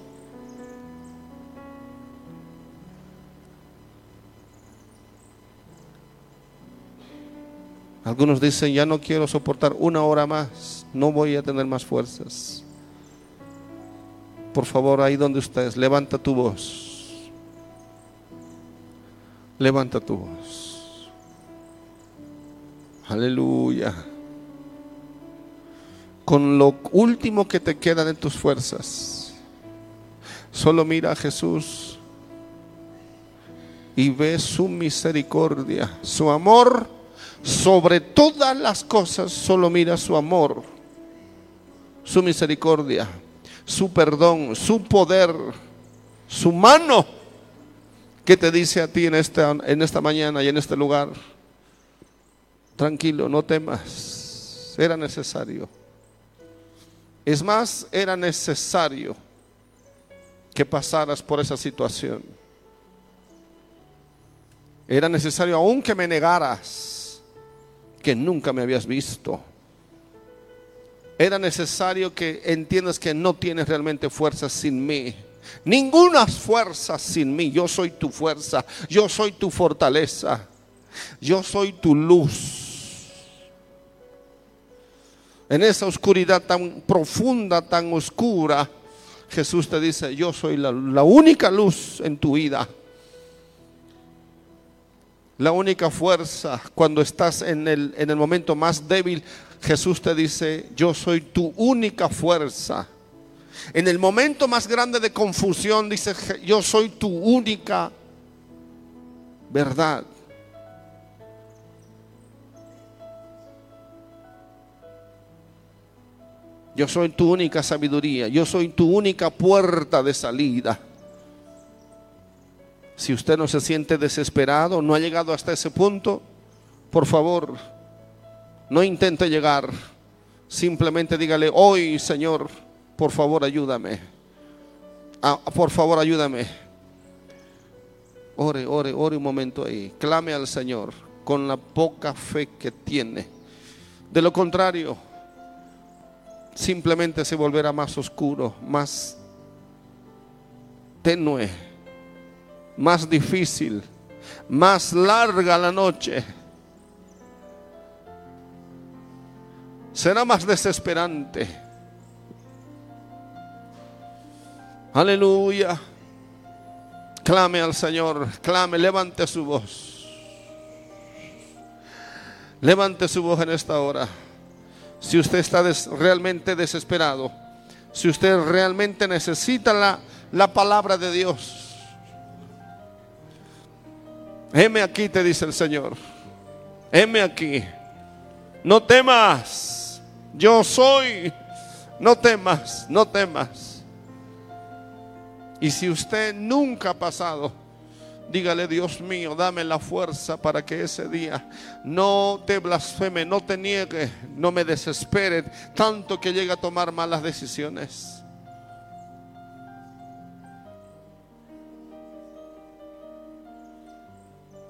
Algunos dicen, ya no quiero soportar una hora más, no voy a tener más fuerzas. Por favor, ahí donde estés, levanta tu voz. Levanta tu voz. Aleluya. Con lo último que te queda de tus fuerzas, solo mira a Jesús y ve su misericordia, su amor sobre todas las cosas, solo mira su amor, su misericordia, su perdón, su poder, su mano que te dice a ti en esta, en esta mañana y en este lugar, tranquilo, no temas, era necesario. Es más, era necesario que pasaras por esa situación. Era necesario aún que me negaras que nunca me habías visto. Era necesario que entiendas que no tienes realmente fuerza sin mí. Ninguna fuerza sin mí. Yo soy tu fuerza. Yo soy tu fortaleza. Yo soy tu luz. En esa oscuridad tan profunda, tan oscura, Jesús te dice, yo soy la, la única luz en tu vida. La única fuerza cuando estás en el, en el momento más débil, Jesús te dice, yo soy tu única fuerza. En el momento más grande de confusión dice, yo soy tu única verdad. Yo soy tu única sabiduría. Yo soy tu única puerta de salida. Si usted no se siente desesperado, no ha llegado hasta ese punto, por favor, no intente llegar. Simplemente dígale, hoy Señor, por favor ayúdame. Ah, por favor ayúdame. Ore, ore, ore un momento ahí. Clame al Señor con la poca fe que tiene. De lo contrario, simplemente se volverá más oscuro, más tenue, más difícil, más larga la noche. Será más desesperante. Aleluya. Clame al Señor, clame, levante su voz. Levante su voz en esta hora. Si usted está realmente desesperado, si usted realmente necesita la, la palabra de Dios. Heme aquí, te dice el Señor. Heme aquí. No temas. Yo soy. No temas, no temas. Y si usted nunca ha pasado, dígale, Dios mío, dame la fuerza para que ese día no te blasfeme, no te niegue, no me desespere tanto que llegue a tomar malas decisiones.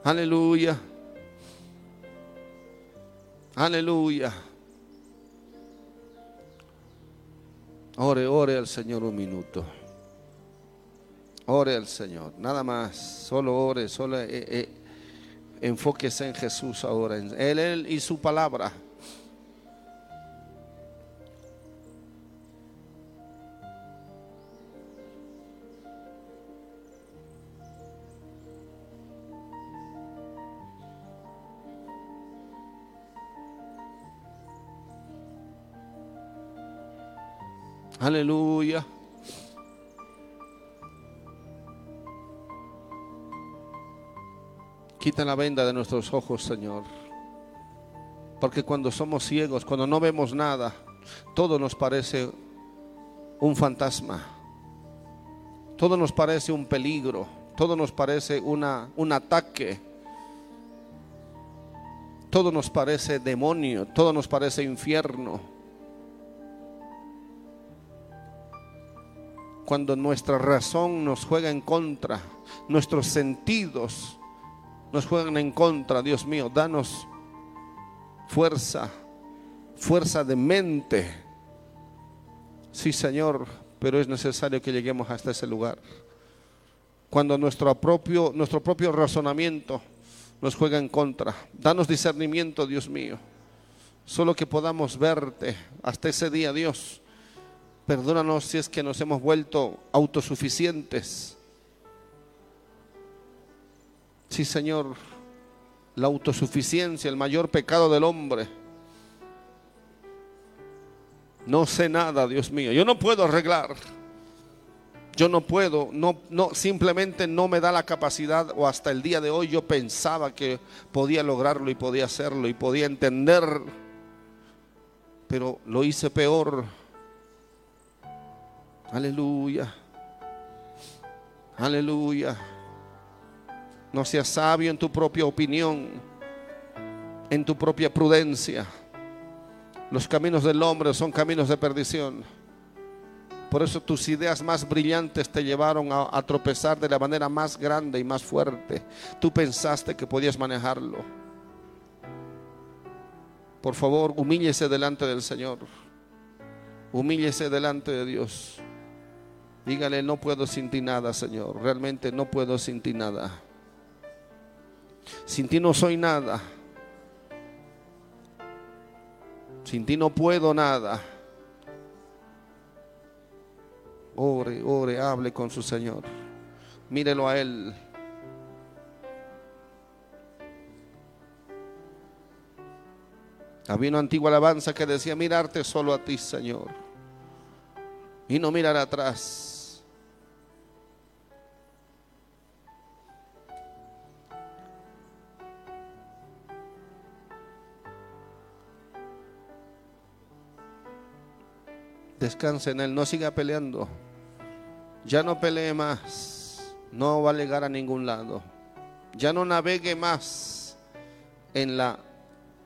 Aleluya. Aleluya. Ore, ore al Señor un minuto. Ore al Señor, nada más, solo ore, solo eh, eh, enfóquese en Jesús ahora, en él, él y su palabra. Aleluya. Quita la venda de nuestros ojos, Señor. Porque cuando somos ciegos, cuando no vemos nada, todo nos parece un fantasma. Todo nos parece un peligro. Todo nos parece una, un ataque. Todo nos parece demonio. Todo nos parece infierno. Cuando nuestra razón nos juega en contra, nuestros sentidos nos juegan en contra, Dios mío, danos fuerza, fuerza de mente. Sí, Señor, pero es necesario que lleguemos hasta ese lugar. Cuando nuestro propio, nuestro propio razonamiento nos juega en contra, danos discernimiento, Dios mío. Solo que podamos verte hasta ese día, Dios. Perdónanos si es que nos hemos vuelto autosuficientes Sí, Señor, la autosuficiencia, el mayor pecado del hombre. No sé nada, Dios mío. Yo no puedo arreglar. Yo no puedo, no, no, simplemente no me da la capacidad o hasta el día de hoy yo pensaba que podía lograrlo y podía hacerlo y podía entender, pero lo hice peor. Aleluya. Aleluya. No seas sabio en tu propia opinión, en tu propia prudencia. Los caminos del hombre son caminos de perdición. Por eso tus ideas más brillantes te llevaron a, tropezar de la manera más grande y más fuerte. Tú pensaste que podías manejarlo. Por favor, humíllese delante del Señor. Humíllese delante de Dios. Dígale, no puedo sin ti nada, Señor. Realmente no puedo sin ti nada. Sin ti no soy nada. Sin ti no puedo nada. Ore, ore, hable con su Señor. Mírelo a Él. Había una antigua alabanza que decía, mirarte solo a ti, Señor. y no mirar atrás. Descanse en Él, no siga peleando. Ya no pelee más, no va a llegar a ningún lado. Ya no navegue más en la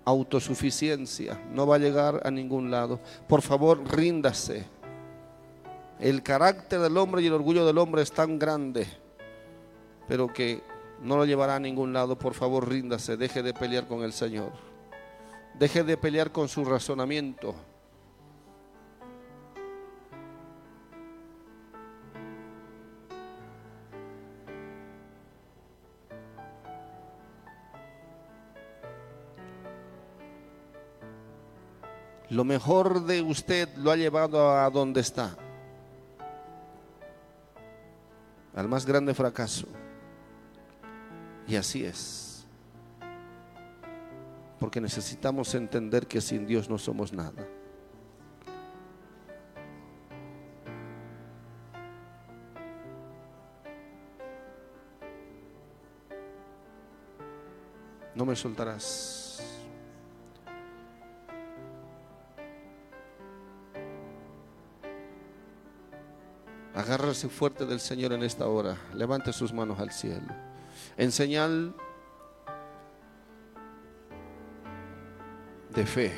autosuficiencia, no va a llegar a ningún lado. Por favor, ríndase. El carácter del hombre y el orgullo del hombre es tan grande, pero que no lo llevará a ningún lado. Por favor, ríndase, deje de pelear con el Señor. Deje de pelear con su razonamiento. Lo mejor de usted lo ha llevado a donde está. Al más grande fracaso. Y así es. Porque necesitamos entender que sin Dios no somos nada. No me soltarás. Agárrese fuerte del Señor en esta hora. Levante sus manos al cielo. En señal de fe.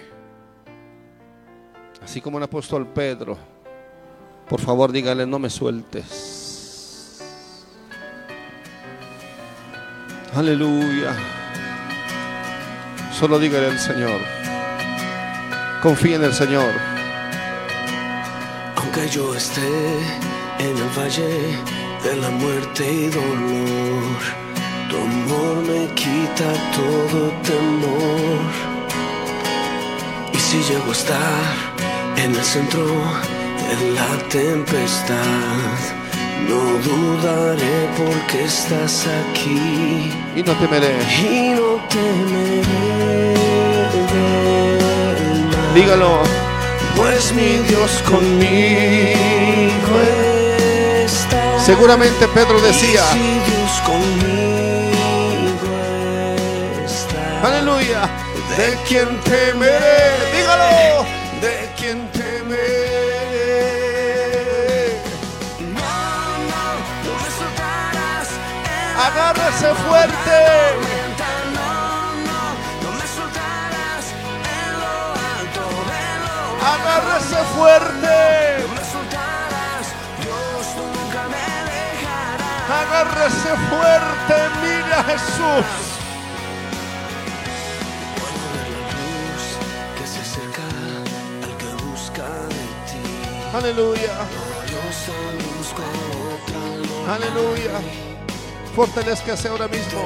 Así como el apóstol Pedro. Por favor, dígale, no me sueltes. Aleluya. Solo dígale al Señor. Confía en el Señor. Aunque yo esté en el valle de la muerte y dolor. Tu amor me quita todo temor. Y si llego a estar en el centro de la tempestad, no dudaré porque estás aquí. Y no temeré. Y no temeré. Dígalo. Pues mi Dios conmigo está. Seguramente Pedro decía. Aleluya. ¿De quién temeré? Dígalo. ¿De quién temeré? No, no, no me soltarás. en la Agárrese fuerte. tormenta. No, Agárrese fuerte. Mira a Jesús. Aleluya. Aleluya. Fortalezcase ahora mismo.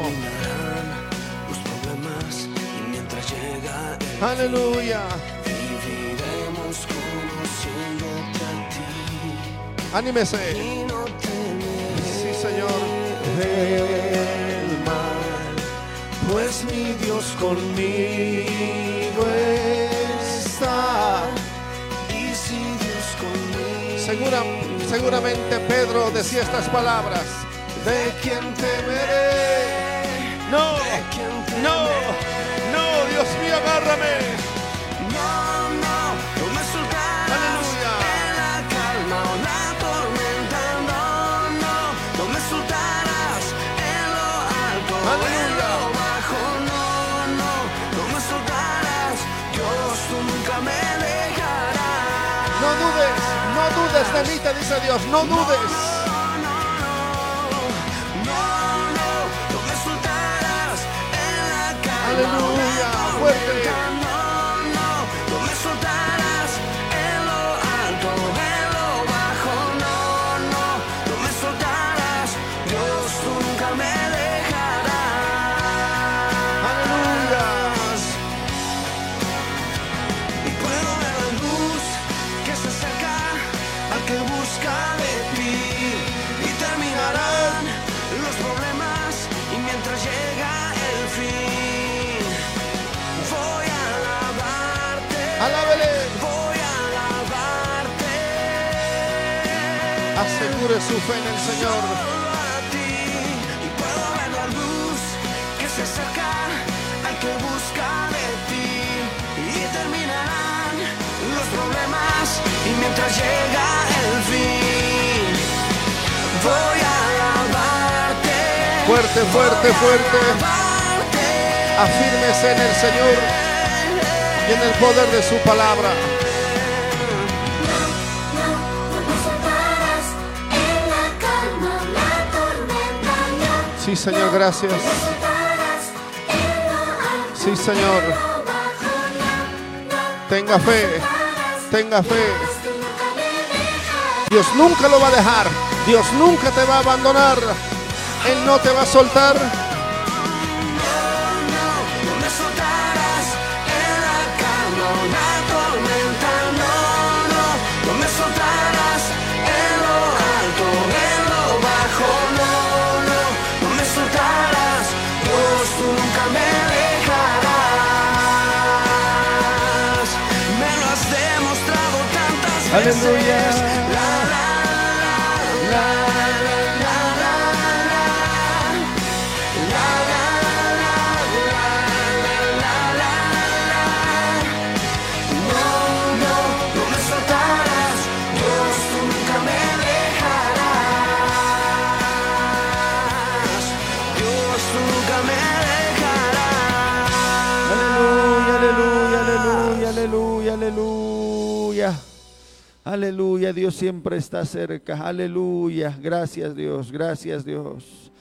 Aleluya. Anímese. Señor. el mal, pues mi Dios conmigo está. Y si Dios conmigo Segura, seguramente Pedro decía estas palabras. ¿De quién temeré? No, ¿De quién no, no, Dios mío, agárrame. No dudes de mí, te dice Dios, no dudes. En el Señor. y terminarán los problemas y mientras llega el fin voy a alabarte Fuerte, fuerte, fuerte. Afírmese en el Señor y en el poder de su palabra. Sí, Señor, gracias. Sí, Señor. Tenga fe, tenga fe. Dios nunca lo va a dejar. Dios nunca te va a abandonar. Él no te va a soltar. Hallelujah. Aleluya, Dios siempre está cerca. Aleluya. Gracias Dios, gracias Dios.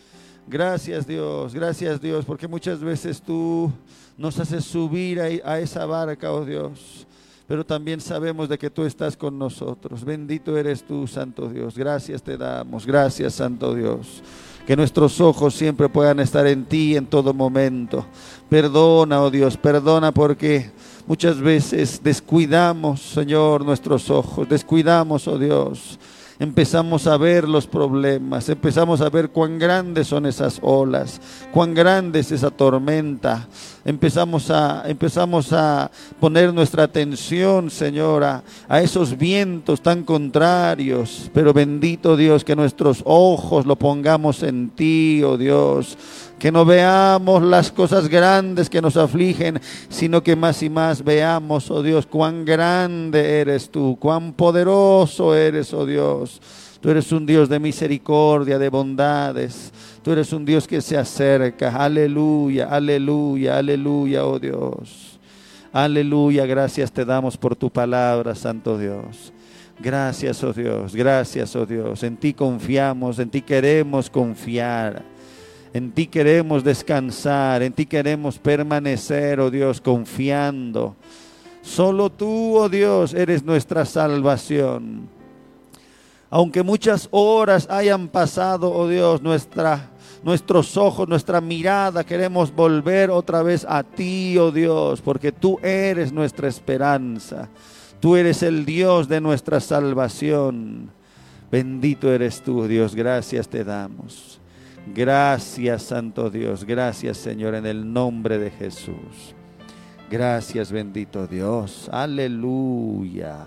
Gracias Dios, gracias Dios, porque muchas veces tú nos haces subir a, esa barca, oh Dios. Pero también sabemos de que tú estás con nosotros. Bendito eres tú, Santo Dios. Gracias te damos. Gracias, Santo Dios. Que nuestros ojos siempre puedan estar en ti en todo momento. Perdona, oh Dios, perdona porque muchas veces descuidamos, Señor, nuestros ojos. Descuidamos, oh Dios. Empezamos a ver los problemas, empezamos a ver cuán grandes son esas olas, cuán grande es esa tormenta. Empezamos a, empezamos a poner nuestra atención, Señora, a esos vientos tan contrarios. Pero bendito Dios, que nuestros ojos lo pongamos en ti, oh Dios. Que no veamos las cosas grandes que nos afligen, sino que más y más veamos, oh Dios, cuán grande eres tú, cuán poderoso eres, oh Dios. Tú eres un Dios de misericordia, de bondades. Tú eres un Dios que se acerca. Aleluya, aleluya, aleluya, oh Dios. Aleluya, gracias te damos por tu palabra, Santo Dios. Gracias, oh Dios, gracias, oh Dios. En ti confiamos, en ti queremos confiar. En ti queremos descansar, en ti queremos permanecer, oh Dios, confiando. Solo tú, oh Dios, eres nuestra salvación. Aunque muchas horas hayan pasado, oh Dios, nuestra, nuestros ojos, nuestra mirada, queremos volver otra vez a ti, oh Dios, porque tú eres nuestra esperanza. Tú eres el Dios de nuestra salvación. Bendito eres tú, Dios. Gracias te damos. Gracias, Santo Dios. Gracias, Señor, en el nombre de Jesús. Gracias, bendito Dios. Aleluya.